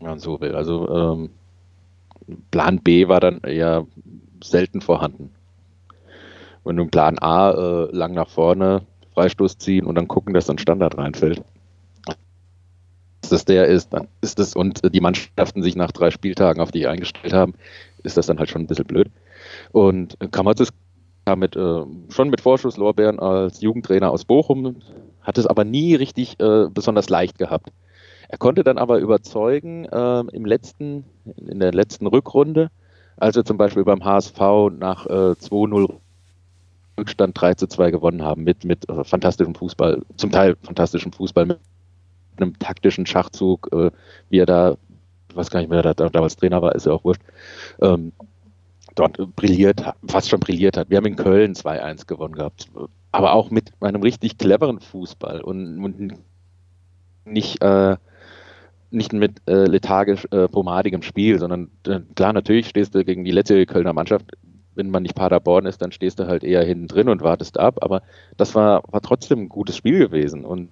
wenn man so will. Also ähm, Plan B war dann eher selten vorhanden. Du einen Plan A äh, lang nach vorne Freistoß ziehen und dann gucken, dass dann Standard reinfällt. Dass das der ist, dann ist das und die Mannschaften sich nach drei Spieltagen auf die eingestellt haben, ist das dann halt schon ein bisschen blöd. Und Kamazis kam mit, äh, schon mit Vorschusslorbeeren als Jugendtrainer aus Bochum, hat es aber nie richtig äh, besonders leicht gehabt. Er konnte dann aber überzeugen äh, im letzten, in der letzten Rückrunde, als wir zum Beispiel beim HSV nach äh, 2-0 Rückstand 3 zu 2 gewonnen haben mit, mit äh, fantastischem Fußball, zum Teil fantastischem Fußball, mit einem taktischen Schachzug, äh, wie er da, ich weiß gar nicht mehr, da damals Trainer war, ist ja auch wurscht, ähm, dort brilliert, fast schon brilliert hat. Wir haben in Köln 2-1 gewonnen gehabt, aber auch mit einem richtig cleveren Fußball und, und nicht, äh, nicht mit äh, lethargisch äh, pomadigem Spiel, sondern äh, klar, natürlich stehst du gegen die letzte Kölner Mannschaft, wenn man nicht Paderborn ist, dann stehst du halt eher hinten drin und wartest ab, aber das war, war trotzdem ein gutes Spiel gewesen. Und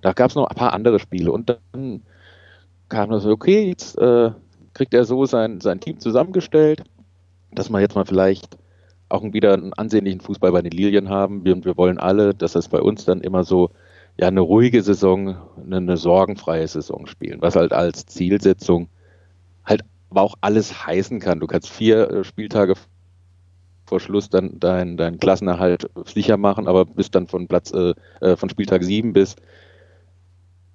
da gab es noch ein paar andere Spiele. Und dann kam das so, okay, jetzt äh, kriegt er so sein, sein Team zusammengestellt, dass wir jetzt mal vielleicht auch wieder einen ansehnlichen Fußball bei den Lilien haben. Wir, wir wollen alle, dass das bei uns dann immer so ja, eine ruhige Saison, eine, eine sorgenfreie Saison spielen, was halt als Zielsetzung aber auch alles heißen kann. Du kannst vier äh, Spieltage vor Schluss dann deinen dein Klassenerhalt sicher machen, aber bis dann von Platz äh, äh von Spieltag 7 bis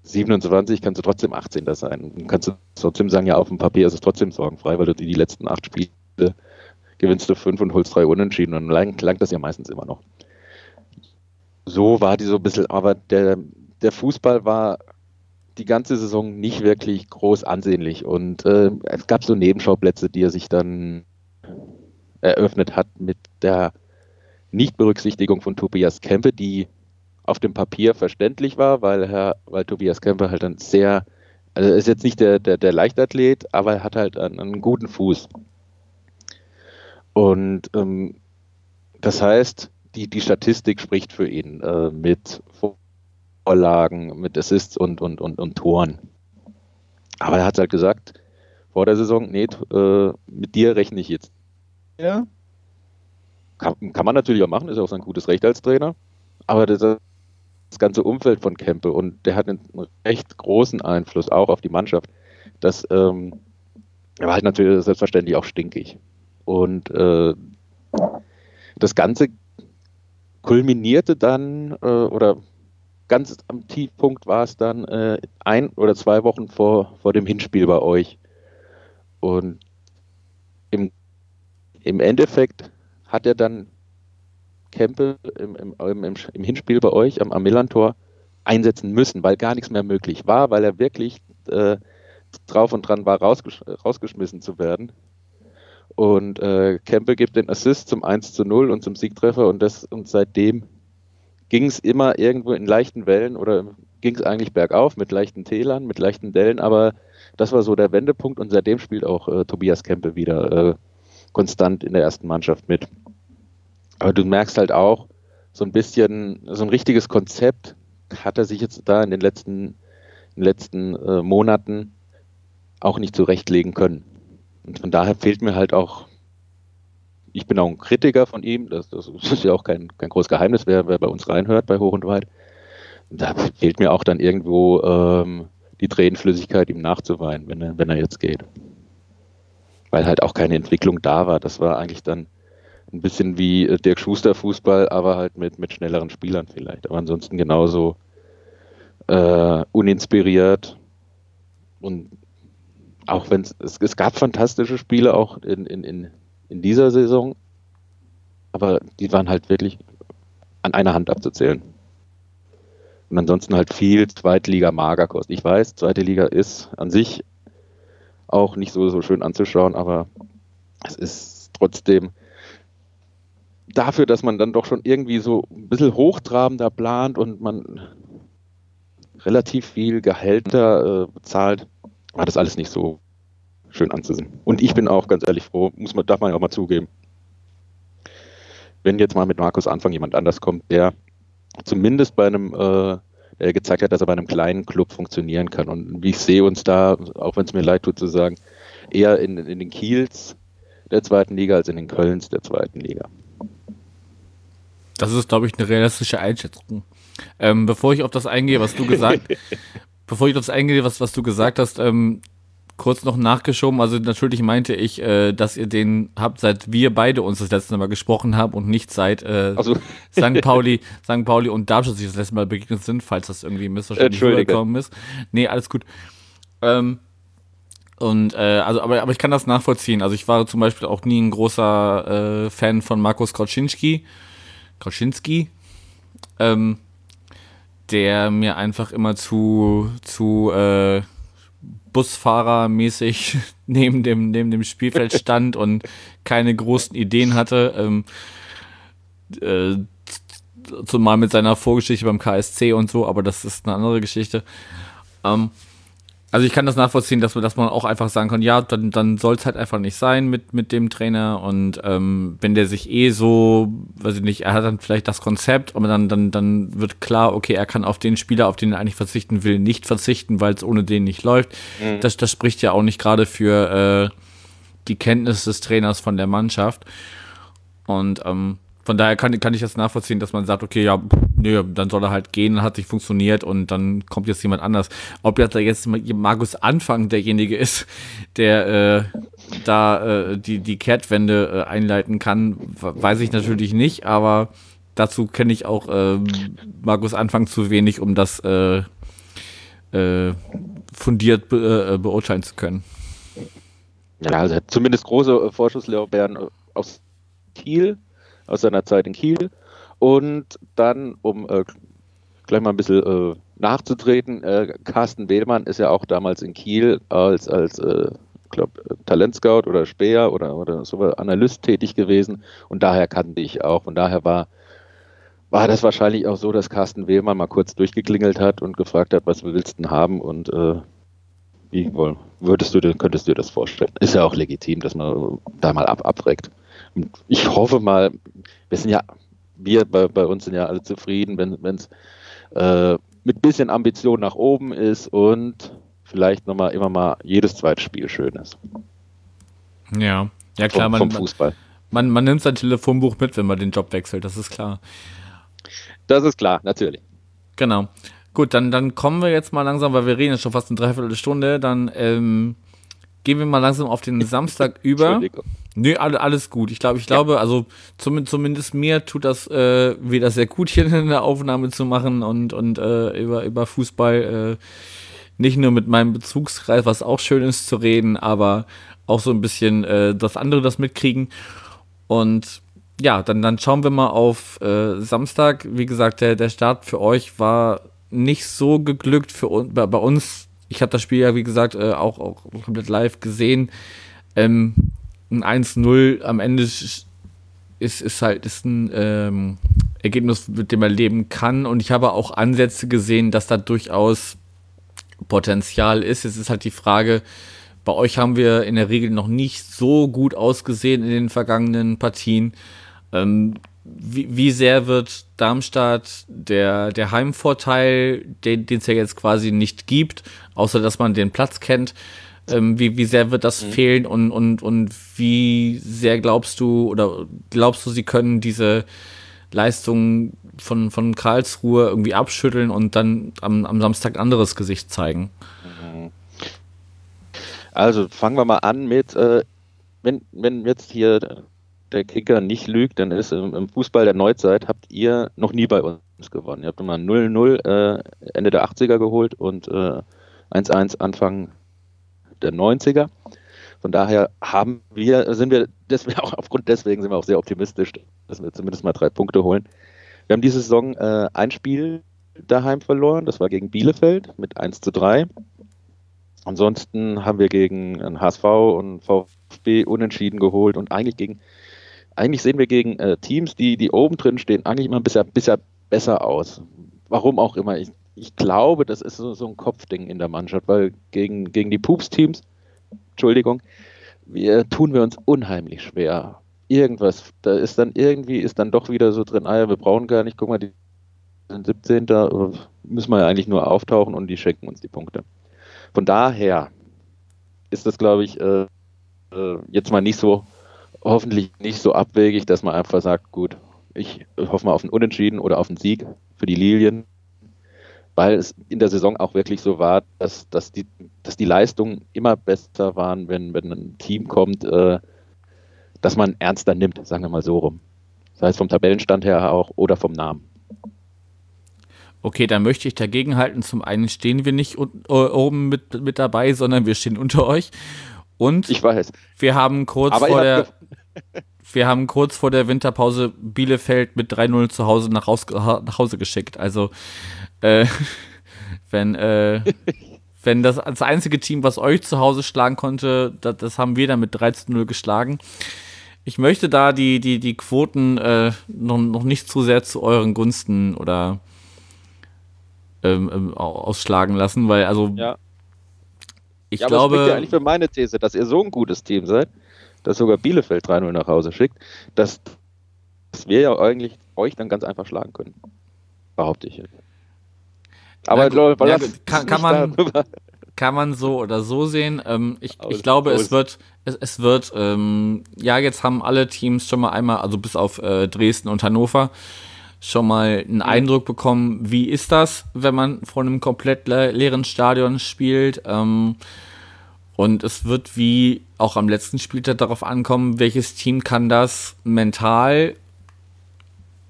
27 kannst du trotzdem 18. sein. Und kannst du trotzdem sagen, ja, auf dem Papier ist es trotzdem sorgenfrei, weil du die, die letzten acht Spiele gewinnst du fünf und holst drei Unentschieden und dann langt das ja meistens immer noch. So war die so ein bisschen, aber der, der Fußball war die ganze Saison nicht wirklich groß ansehnlich und äh, es gab so Nebenschauplätze, die er sich dann eröffnet hat mit der Nichtberücksichtigung von Tobias Kempe, die auf dem Papier verständlich war, weil, Herr, weil Tobias Kemper halt ein sehr, also ist jetzt nicht der, der, der Leichtathlet, aber er hat halt einen, einen guten Fuß. Und ähm, das heißt, die, die Statistik spricht für ihn äh, mit Vorlagen, mit Assists und, und, und, und Toren. Aber er hat halt gesagt, vor der Saison, nee, äh, mit dir rechne ich jetzt. Ja. Kann, kann man natürlich auch machen, ist auch sein gutes Recht als Trainer. Aber das, das ganze Umfeld von Kempe und der hat einen recht großen Einfluss auch auf die Mannschaft. Das ähm, war halt natürlich selbstverständlich auch stinkig. Und äh, das Ganze kulminierte dann äh, oder ganz am Tiefpunkt war es dann äh, ein oder zwei Wochen vor, vor dem Hinspiel bei euch. Und im, im Endeffekt hat er dann Kempe im, im, im, im Hinspiel bei euch am, am Millantor einsetzen müssen, weil gar nichts mehr möglich war, weil er wirklich äh, drauf und dran war, rausgesch rausgeschmissen zu werden. Und äh, Kempe gibt den Assist zum 1 zu 0 und zum Siegtreffer und, das, und seitdem ging es immer irgendwo in leichten Wellen oder ging es eigentlich bergauf mit leichten Tälern, mit leichten Dellen, aber das war so der Wendepunkt und seitdem spielt auch äh, Tobias Kempe wieder äh, konstant in der ersten Mannschaft mit. Aber du merkst halt auch, so ein bisschen, so ein richtiges Konzept hat er sich jetzt da in den letzten, in den letzten äh, Monaten auch nicht zurechtlegen können. Und von daher fehlt mir halt auch, ich bin auch ein Kritiker von ihm, das, das ist ja auch kein, kein großes Geheimnis, wer, wer bei uns reinhört bei Hoch und Weit. Da fehlt mir auch dann irgendwo ähm, die Tränenflüssigkeit, ihm nachzuweinen, wenn er, wenn er jetzt geht. Weil halt auch keine Entwicklung da war. Das war eigentlich dann ein bisschen wie äh, Dirk Schuster Fußball, aber halt mit, mit schnelleren Spielern vielleicht. Aber ansonsten genauso äh, uninspiriert. Und auch wenn es, es gab fantastische Spiele auch in, in, in, in dieser Saison, aber die waren halt wirklich an einer Hand abzuzählen. Und ansonsten halt viel Zweitliga-Magerkost. Ich weiß, zweite Liga ist an sich auch nicht so, so schön anzuschauen, aber es ist trotzdem dafür, dass man dann doch schon irgendwie so ein bisschen hochtrabender plant und man relativ viel Gehälter äh, bezahlt, war das alles nicht so schön anzusehen. Und ich bin auch ganz ehrlich froh, muss man, darf man ja auch mal zugeben, wenn jetzt mal mit Markus Anfang jemand anders kommt, der zumindest bei einem, äh, der gezeigt hat, dass er bei einem kleinen Club funktionieren kann. Und wie ich sehe uns da, auch wenn es mir leid tut zu sagen, eher in, in den Kiels der zweiten Liga als in den Kölns der zweiten Liga. Das ist, glaube ich, eine realistische Einschätzung. Ähm, bevor ich auf das eingehe, was du gesagt, bevor ich auf das eingehe, was, was du gesagt hast, ähm, kurz noch nachgeschoben. Also natürlich meinte ich, äh, dass ihr den habt, seit wir beide uns das letzte Mal gesprochen haben und nicht seit äh, also. St. Pauli, St. Pauli und Darmstadt sich das letzte Mal begegnet sind, falls das irgendwie missverständlich rübergekommen ist. Nee, alles gut. Ähm, und äh, also, aber, aber ich kann das nachvollziehen. Also ich war zum Beispiel auch nie ein großer äh, Fan von Markus Kauczynski. Kauczynski. Ähm, der mir einfach immer zu, zu äh, Busfahrermäßig neben dem, neben dem Spielfeld stand und keine großen Ideen hatte. Ähm, äh, zumal mit seiner Vorgeschichte beim KSC und so, aber das ist eine andere Geschichte. Ähm, also ich kann das nachvollziehen, dass man, dass man auch einfach sagen kann, ja, dann, dann soll es halt einfach nicht sein mit, mit dem Trainer. Und ähm, wenn der sich eh so, weiß ich nicht, er hat dann vielleicht das Konzept, aber dann, dann, dann wird klar, okay, er kann auf den Spieler, auf den er eigentlich verzichten will, nicht verzichten, weil es ohne den nicht läuft. Mhm. Das, das spricht ja auch nicht gerade für äh, die Kenntnis des Trainers von der Mannschaft. Und ähm, von daher kann, kann ich das nachvollziehen, dass man sagt, okay, ja, nö, dann soll er halt gehen, hat nicht funktioniert und dann kommt jetzt jemand anders. Ob jetzt da jetzt Markus Anfang derjenige ist, der äh, da äh, die, die Kehrtwende äh, einleiten kann, weiß ich natürlich nicht, aber dazu kenne ich auch äh, Markus Anfang zu wenig, um das äh, äh, fundiert be äh, beurteilen zu können. Ja, also zumindest große Vorschusslorbeeren aus Kiel aus seiner Zeit in Kiel. Und dann, um äh, gleich mal ein bisschen äh, nachzutreten, äh, Carsten Wehlmann ist ja auch damals in Kiel als, als äh, glaub, Talentscout oder Speer oder, oder so Analyst tätig gewesen. Und daher kannte ich auch. Und daher war, war das wahrscheinlich auch so, dass Carsten Wehlmann mal kurz durchgeklingelt hat und gefragt hat, was willst du denn haben? Und äh, wie würdest du, könntest du dir das vorstellen? Ist ja auch legitim, dass man da mal ab, abreckt ich hoffe mal, wir sind ja, wir bei, bei uns sind ja alle zufrieden, wenn es äh, mit bisschen Ambition nach oben ist und vielleicht nochmal immer mal jedes zweite Spiel schön ist. Ja, ja klar, vom, vom man, Fußball. Man, man nimmt sein Telefonbuch mit, wenn man den Job wechselt, das ist klar. Das ist klar, natürlich. Genau. Gut, dann, dann kommen wir jetzt mal langsam, weil wir reden jetzt schon fast eine Dreiviertelstunde, dann ähm, gehen wir mal langsam auf den Samstag über. Nö, alles gut. Ich glaube, ich glaube, also zumindest mir tut das äh, wieder sehr gut, hier eine Aufnahme zu machen und, und äh, über, über Fußball äh, nicht nur mit meinem Bezugskreis, was auch schön ist, zu reden, aber auch so ein bisschen, äh, dass andere das mitkriegen. Und ja, dann, dann schauen wir mal auf äh, Samstag. Wie gesagt, der, der Start für euch war nicht so geglückt. Für uns, bei, bei uns ich habe das Spiel ja, wie gesagt, äh, auch, auch komplett live gesehen. Ähm, ein 1-0 am Ende ist, ist halt ist ein ähm, Ergebnis, mit dem man leben kann. Und ich habe auch Ansätze gesehen, dass da durchaus Potenzial ist. Es ist halt die Frage, bei euch haben wir in der Regel noch nicht so gut ausgesehen in den vergangenen Partien. Ähm, wie, wie sehr wird Darmstadt der, der Heimvorteil, den es ja jetzt quasi nicht gibt, außer dass man den Platz kennt, ähm, wie, wie sehr wird das mhm. fehlen und, und, und wie sehr glaubst du oder glaubst du, sie können diese Leistung von, von Karlsruhe irgendwie abschütteln und dann am, am Samstag ein anderes Gesicht zeigen? Mhm. Also fangen wir mal an mit, äh, wenn, wenn jetzt hier der Kicker nicht lügt, dann ist im, Fußball der Neuzeit, habt ihr noch nie bei uns gewonnen. Ihr habt immer 0-0 äh, Ende der 80er geholt und 1-1 äh, Anfang der 90er. Von daher haben wir, sind wir deswegen auch aufgrund deswegen sind wir auch sehr optimistisch, dass wir zumindest mal drei Punkte holen. Wir haben diese Saison äh, ein Spiel daheim verloren, das war gegen Bielefeld mit 1 zu 3. Ansonsten haben wir gegen HSV und VfB unentschieden geholt und eigentlich gegen eigentlich sehen wir gegen äh, Teams, die, die oben drin stehen, eigentlich immer bisher, bisher besser aus. Warum auch immer. Ich, ich glaube, das ist so, so ein Kopfding in der Mannschaft, weil gegen, gegen die Pups-Teams, Entschuldigung, wir tun wir uns unheimlich schwer. Irgendwas, da ist dann irgendwie, ist dann doch wieder so drin, ah ja, wir brauchen gar nicht, guck mal, die sind 17. Da müssen wir ja eigentlich nur auftauchen und die schenken uns die Punkte. Von daher ist das, glaube ich, äh, äh, jetzt mal nicht so hoffentlich nicht so abwegig, dass man einfach sagt, gut, Ich hoffe mal auf einen Unentschieden oder auf einen Sieg für die Lilien, weil es in der Saison auch wirklich so war, dass, dass, die, dass die Leistungen immer besser waren, wenn, wenn ein Team kommt, äh, dass man ernster nimmt, sagen wir mal so rum. Sei es vom Tabellenstand her auch oder vom Namen. Okay, dann möchte ich dagegen halten. Zum einen stehen wir nicht oben mit, mit dabei, sondern wir stehen unter euch. Und ich weiß. wir haben kurz Aber vor der wir haben kurz vor der Winterpause Bielefeld mit 3-0 zu Hause nach, Haus, nach Hause geschickt. Also äh, wenn äh, wenn das als einzige Team, was euch zu Hause schlagen konnte, das, das haben wir dann mit 13-0 geschlagen. Ich möchte da die, die, die Quoten äh, noch, noch nicht zu sehr zu euren Gunsten oder ähm, ähm ausschlagen lassen, weil also ja. ich ja, glaube. Das ja eigentlich für meine These, dass ihr so ein gutes Team seid, dass sogar Bielefeld 3-0 nach Hause schickt, dass, dass wir ja eigentlich euch dann ganz einfach schlagen können. Behaupte ich. Aber gut, ja, kann, kann man. kann man so oder so sehen. Ähm, ich, ich glaube, es wird, es, es wird, ähm, ja, jetzt haben alle Teams schon mal einmal, also bis auf äh, Dresden und Hannover, schon mal einen Eindruck bekommen, wie ist das, wenn man vor einem komplett le leeren Stadion spielt. Ähm, und es wird wie auch am letzten Spieltag darauf ankommen, welches Team kann das mental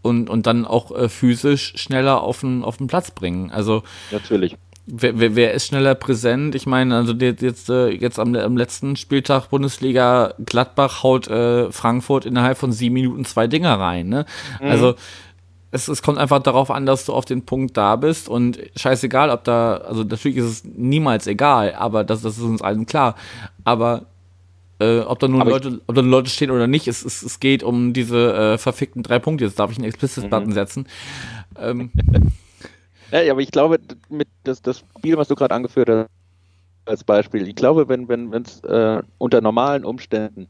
und, und dann auch äh, physisch schneller auf den, auf den Platz bringen. Also natürlich. Wer, wer, wer ist schneller präsent? Ich meine, also jetzt, äh, jetzt am, am letzten Spieltag Bundesliga Gladbach haut äh, Frankfurt innerhalb von sieben Minuten zwei Dinger rein. Ne? Mhm. Also es, es kommt einfach darauf an, dass du auf den Punkt da bist und scheißegal, ob da, also natürlich ist es niemals egal, aber das, das ist uns allen klar. Aber äh, ob da nun Leute, ob da Leute stehen oder nicht, es, es, es geht um diese äh, verfickten drei Punkte. Jetzt darf ich einen Explicit-Button mhm. setzen. Ähm, Ja, aber ich glaube, mit das, das Spiel, was du gerade angeführt hast, als Beispiel, ich glaube, wenn wenn es äh, unter normalen Umständen,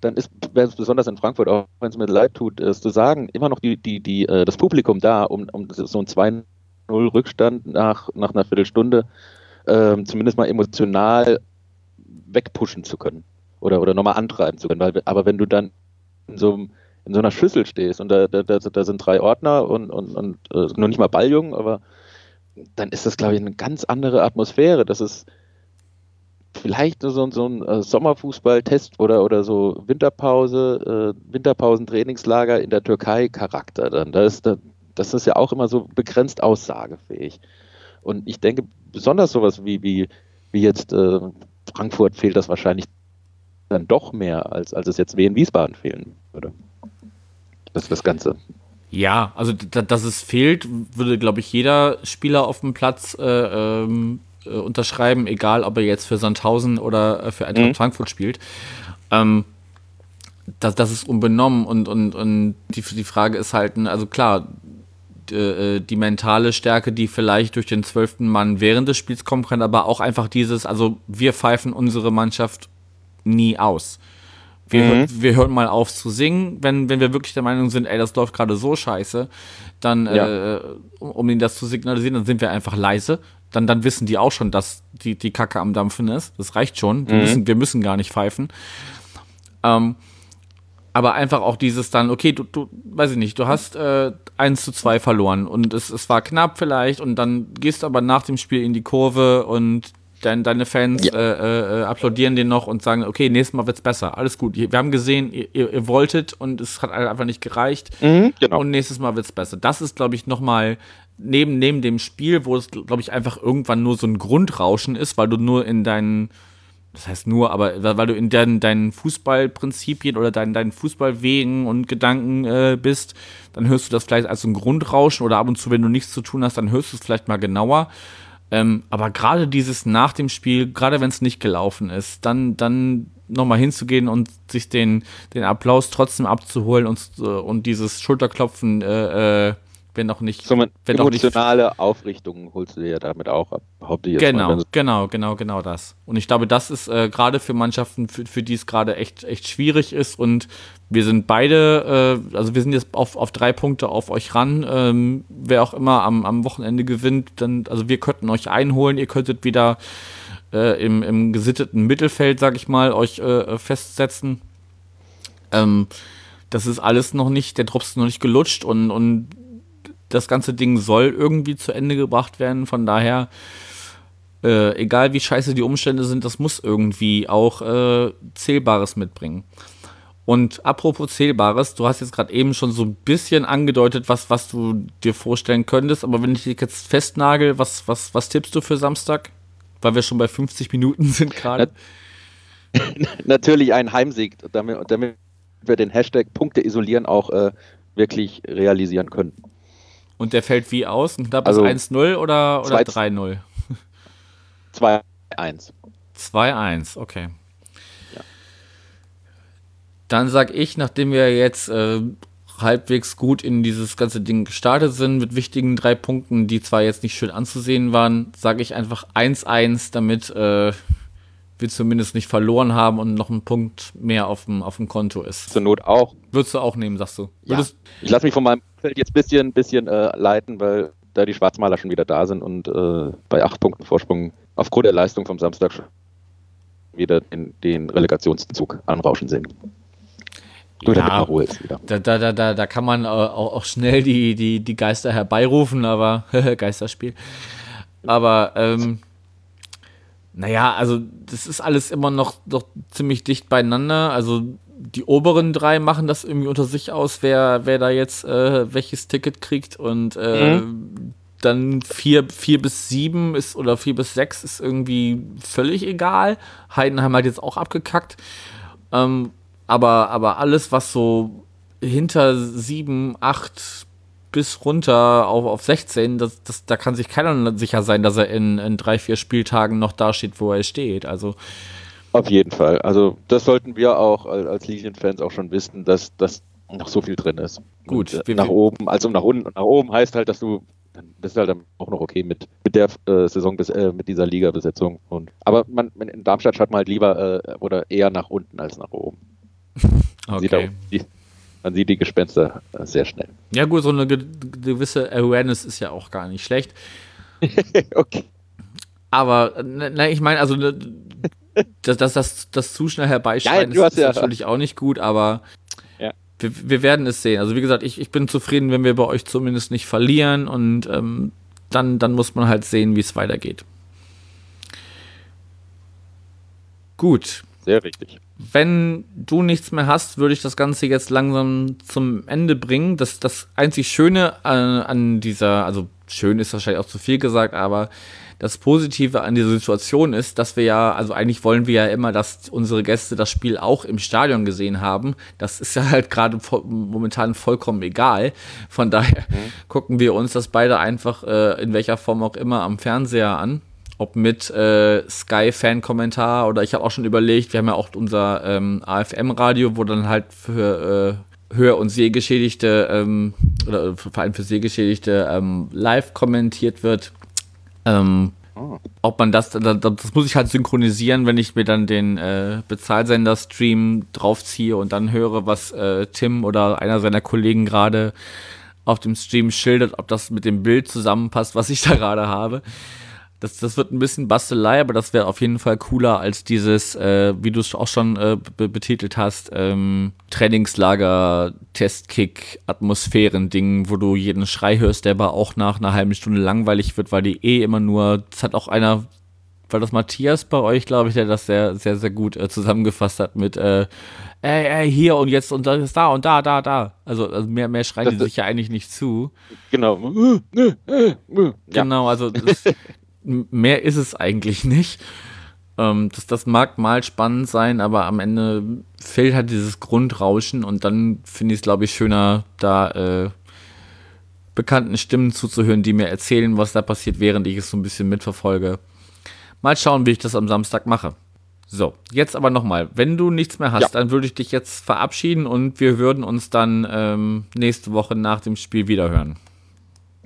dann ist, besonders in Frankfurt, auch wenn es mir leid tut, es zu sagen, immer noch die, die, die, äh, das Publikum da, um, um so ein 2-0 Rückstand nach, nach einer Viertelstunde äh, zumindest mal emotional wegpushen zu können oder, oder nochmal antreiben zu können. Weil, aber wenn du dann in so in so einer Schüssel stehst und da, da, da sind drei Ordner und, und, und äh, noch nicht mal Balljungen, aber dann ist das, glaube ich, eine ganz andere Atmosphäre. Das ist vielleicht so, so ein äh, Sommerfußball-Test oder, oder so Winterpause, äh, Winterpausen-Trainingslager in der Türkei Charakter dann. Da ist, da, das ist ja auch immer so begrenzt aussagefähig. Und ich denke, besonders sowas wie, wie, wie jetzt äh, Frankfurt fehlt das wahrscheinlich dann doch mehr, als, als es jetzt Wien Wiesbaden fehlen würde. Das ist das Ganze. Ja, also dass es fehlt, würde, glaube ich, jeder Spieler auf dem Platz äh, ähm, äh, unterschreiben, egal ob er jetzt für Sandhausen oder äh, für Eintracht mhm. Frankfurt spielt. Ähm, das, das ist unbenommen und, und, und die, die Frage ist halt, ne, also klar, die, äh, die mentale Stärke, die vielleicht durch den zwölften Mann während des Spiels kommen kann, aber auch einfach dieses, also wir pfeifen unsere Mannschaft nie aus. Wir, mhm. wir hören mal auf zu singen, wenn, wenn wir wirklich der Meinung sind, ey, das läuft gerade so scheiße, dann, ja. äh, um ihnen das zu signalisieren, dann sind wir einfach leise. Dann, dann wissen die auch schon, dass die, die Kacke am Dampfen ist. Das reicht schon. Wir, mhm. müssen, wir müssen gar nicht pfeifen. Ähm, aber einfach auch dieses dann, okay, du, du weiß ich nicht, du hast äh, 1 zu 2 verloren und es, es war knapp vielleicht und dann gehst du aber nach dem Spiel in die Kurve und dein, deine Fans ja. äh, äh, applaudieren den noch und sagen, okay, nächstes Mal wird's besser. Alles gut. Wir haben gesehen, ihr, ihr wolltet und es hat einfach nicht gereicht. Mhm, genau. Und nächstes Mal wird's besser. Das ist, glaube ich, nochmal neben, neben dem Spiel, wo es, glaube ich, einfach irgendwann nur so ein Grundrauschen ist, weil du nur in deinen das heißt nur, aber weil du in deinen, deinen Fußballprinzipien oder deinen, deinen Fußballwegen und Gedanken äh, bist, dann hörst du das vielleicht als so ein Grundrauschen oder ab und zu, wenn du nichts zu tun hast, dann hörst du es vielleicht mal genauer. Ähm, aber gerade dieses nach dem Spiel, gerade wenn es nicht gelaufen ist, dann, dann nochmal hinzugehen und sich den, den Applaus trotzdem abzuholen und, und dieses Schulterklopfen äh, äh, wenn auch nicht. So wenn emotionale nicht, Aufrichtung holst du dir ja damit auch ab, Genau, mal. genau, genau, genau das. Und ich glaube, das ist äh, gerade für Mannschaften, für, für die es gerade echt, echt schwierig ist. Und wir sind beide, äh, also wir sind jetzt auf, auf drei Punkte auf euch ran. Ähm, wer auch immer am, am Wochenende gewinnt, dann, also wir könnten euch einholen, ihr könntet wieder äh, im, im gesitteten Mittelfeld, sag ich mal, euch äh, festsetzen. Ähm, das ist alles noch nicht, der Drops ist noch nicht gelutscht und, und das ganze Ding soll irgendwie zu Ende gebracht werden. Von daher, äh, egal wie scheiße die Umstände sind, das muss irgendwie auch äh, Zählbares mitbringen. Und apropos Zählbares, du hast jetzt gerade eben schon so ein bisschen angedeutet, was, was du dir vorstellen könntest, aber wenn ich dich jetzt festnagel, was, was, was tippst du für Samstag? Weil wir schon bei 50 Minuten sind gerade. Natürlich ein Heimsieg, damit, damit wir den Hashtag Punkte isolieren auch äh, wirklich realisieren können. Und der fällt wie aus? Ein knappes also 1-0 oder, oder 3-0? 2-1. 2-1, okay. Ja. Dann sag ich, nachdem wir jetzt äh, halbwegs gut in dieses ganze Ding gestartet sind, mit wichtigen drei Punkten, die zwar jetzt nicht schön anzusehen waren, sage ich einfach 1-1, damit äh, wir zumindest nicht verloren haben und noch ein Punkt mehr auf dem, auf dem Konto ist. Zur Not auch. Würdest du auch nehmen, sagst du? Ja. Ich lasse mich von meinem Feld jetzt ein bisschen, bisschen äh, leiten, weil da die Schwarzmaler schon wieder da sind und äh, bei acht Punkten Vorsprung aufgrund der Leistung vom Samstag wieder in den Relegationszug anrauschen sehen. ja, Ruhe ist wieder. Da, da, da, da kann man auch, auch schnell die, die, die Geister herbeirufen, aber Geisterspiel. Aber ähm, naja, also das ist alles immer noch, noch ziemlich dicht beieinander. Also die oberen drei machen das irgendwie unter sich aus, wer, wer da jetzt äh, welches Ticket kriegt und äh, mhm. dann vier, vier bis sieben ist oder vier bis sechs ist irgendwie völlig egal. Heidenheim hat jetzt auch abgekackt. Ähm, aber, aber alles, was so hinter sieben, acht bis runter auf, auf 16, das, das, da kann sich keiner sicher sein, dass er in, in drei, vier Spieltagen noch da steht, wo er steht. Also auf jeden Fall. Also das sollten wir auch als Linienfans auch schon wissen, dass das noch so viel drin ist. Gut. Und, äh, nach oben, also nach unten und nach oben heißt halt, dass du dann bist du halt auch noch okay mit, mit der äh, Saison, bis, äh, mit dieser Liga-Besetzung. Und, aber man, in Darmstadt schaut man halt lieber äh, oder eher nach unten als nach oben. okay. Sieht die, man sieht die Gespenster äh, sehr schnell. Ja, gut, so eine gewisse Awareness ist ja auch gar nicht schlecht. okay. Aber, na, ich meine, also, ne, das, das, das, das zu schnell herbeischreien ja, ist, ist ja. natürlich auch nicht gut, aber ja. wir, wir, werden es sehen. Also, wie gesagt, ich, ich bin zufrieden, wenn wir bei euch zumindest nicht verlieren und ähm, dann, dann muss man halt sehen, wie es weitergeht. Gut. Sehr richtig wenn du nichts mehr hast, würde ich das Ganze jetzt langsam zum Ende bringen. Das, das einzig Schöne an, an dieser, also schön ist wahrscheinlich auch zu viel gesagt, aber das Positive an dieser Situation ist, dass wir ja, also eigentlich wollen wir ja immer, dass unsere Gäste das Spiel auch im Stadion gesehen haben. Das ist ja halt gerade momentan vollkommen egal. Von daher mhm. gucken wir uns das beide einfach äh, in welcher Form auch immer am Fernseher an ob mit äh, Sky-Fan-Kommentar oder ich habe auch schon überlegt, wir haben ja auch unser ähm, AFM-Radio, wo dann halt für äh, Hör- und Sehgeschädigte ähm, oder vor allem für Sehgeschädigte ähm, live kommentiert wird. Ähm, oh. Ob man das, das, das muss ich halt synchronisieren, wenn ich mir dann den äh, Bezahlsender-Stream draufziehe und dann höre, was äh, Tim oder einer seiner Kollegen gerade auf dem Stream schildert, ob das mit dem Bild zusammenpasst, was ich da gerade habe. Das, das wird ein bisschen Bastelei, aber das wäre auf jeden Fall cooler als dieses, äh, wie du es auch schon äh, betitelt hast, ähm, Trainingslager, Testkick, Atmosphären-Ding, wo du jeden Schrei hörst, der aber auch nach einer halben Stunde langweilig wird, weil die eh immer nur, das hat auch einer, war das Matthias bei euch, glaube ich, der das sehr, sehr, sehr gut äh, zusammengefasst hat mit, äh, ey, ey, hier und jetzt und das ist da und da, da, da. Also, also mehr, mehr schreien das die sich ja eigentlich nicht zu. Genau. Genau, also das, mehr ist es eigentlich nicht. Ähm, das, das mag mal spannend sein, aber am Ende fehlt halt dieses Grundrauschen und dann finde ich es, glaube ich, schöner, da äh, bekannten Stimmen zuzuhören, die mir erzählen, was da passiert, während ich es so ein bisschen mitverfolge. Mal schauen, wie ich das am Samstag mache. So, jetzt aber nochmal, wenn du nichts mehr hast, ja. dann würde ich dich jetzt verabschieden und wir würden uns dann ähm, nächste Woche nach dem Spiel wiederhören.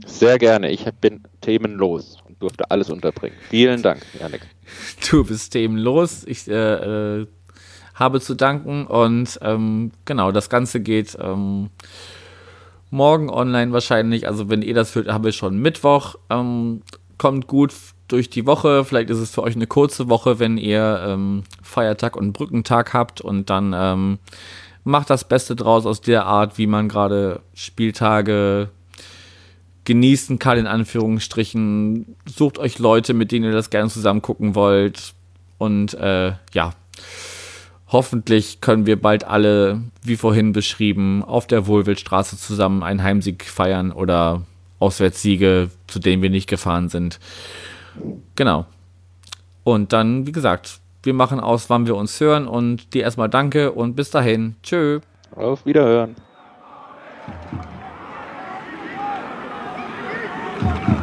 Sehr gerne, ich bin themenlos durfte alles unterbringen. Vielen Dank, Janik. Du bist themenlos. Ich äh, äh, habe zu danken und ähm, genau, das Ganze geht ähm, morgen online wahrscheinlich. Also wenn ihr das fühlt, habe ich schon Mittwoch. Ähm, kommt gut durch die Woche. Vielleicht ist es für euch eine kurze Woche, wenn ihr ähm, Feiertag und Brückentag habt und dann ähm, macht das Beste draus aus der Art, wie man gerade Spieltage genießen kann, in Anführungsstrichen. Sucht euch Leute, mit denen ihr das gerne zusammen gucken wollt. Und äh, ja, hoffentlich können wir bald alle, wie vorhin beschrieben, auf der Wohlwildstraße zusammen einen Heimsieg feiern oder Auswärtssiege, zu denen wir nicht gefahren sind. Genau. Und dann, wie gesagt, wir machen aus, wann wir uns hören und dir erstmal danke und bis dahin. Tschö. Auf Wiederhören. Thank you.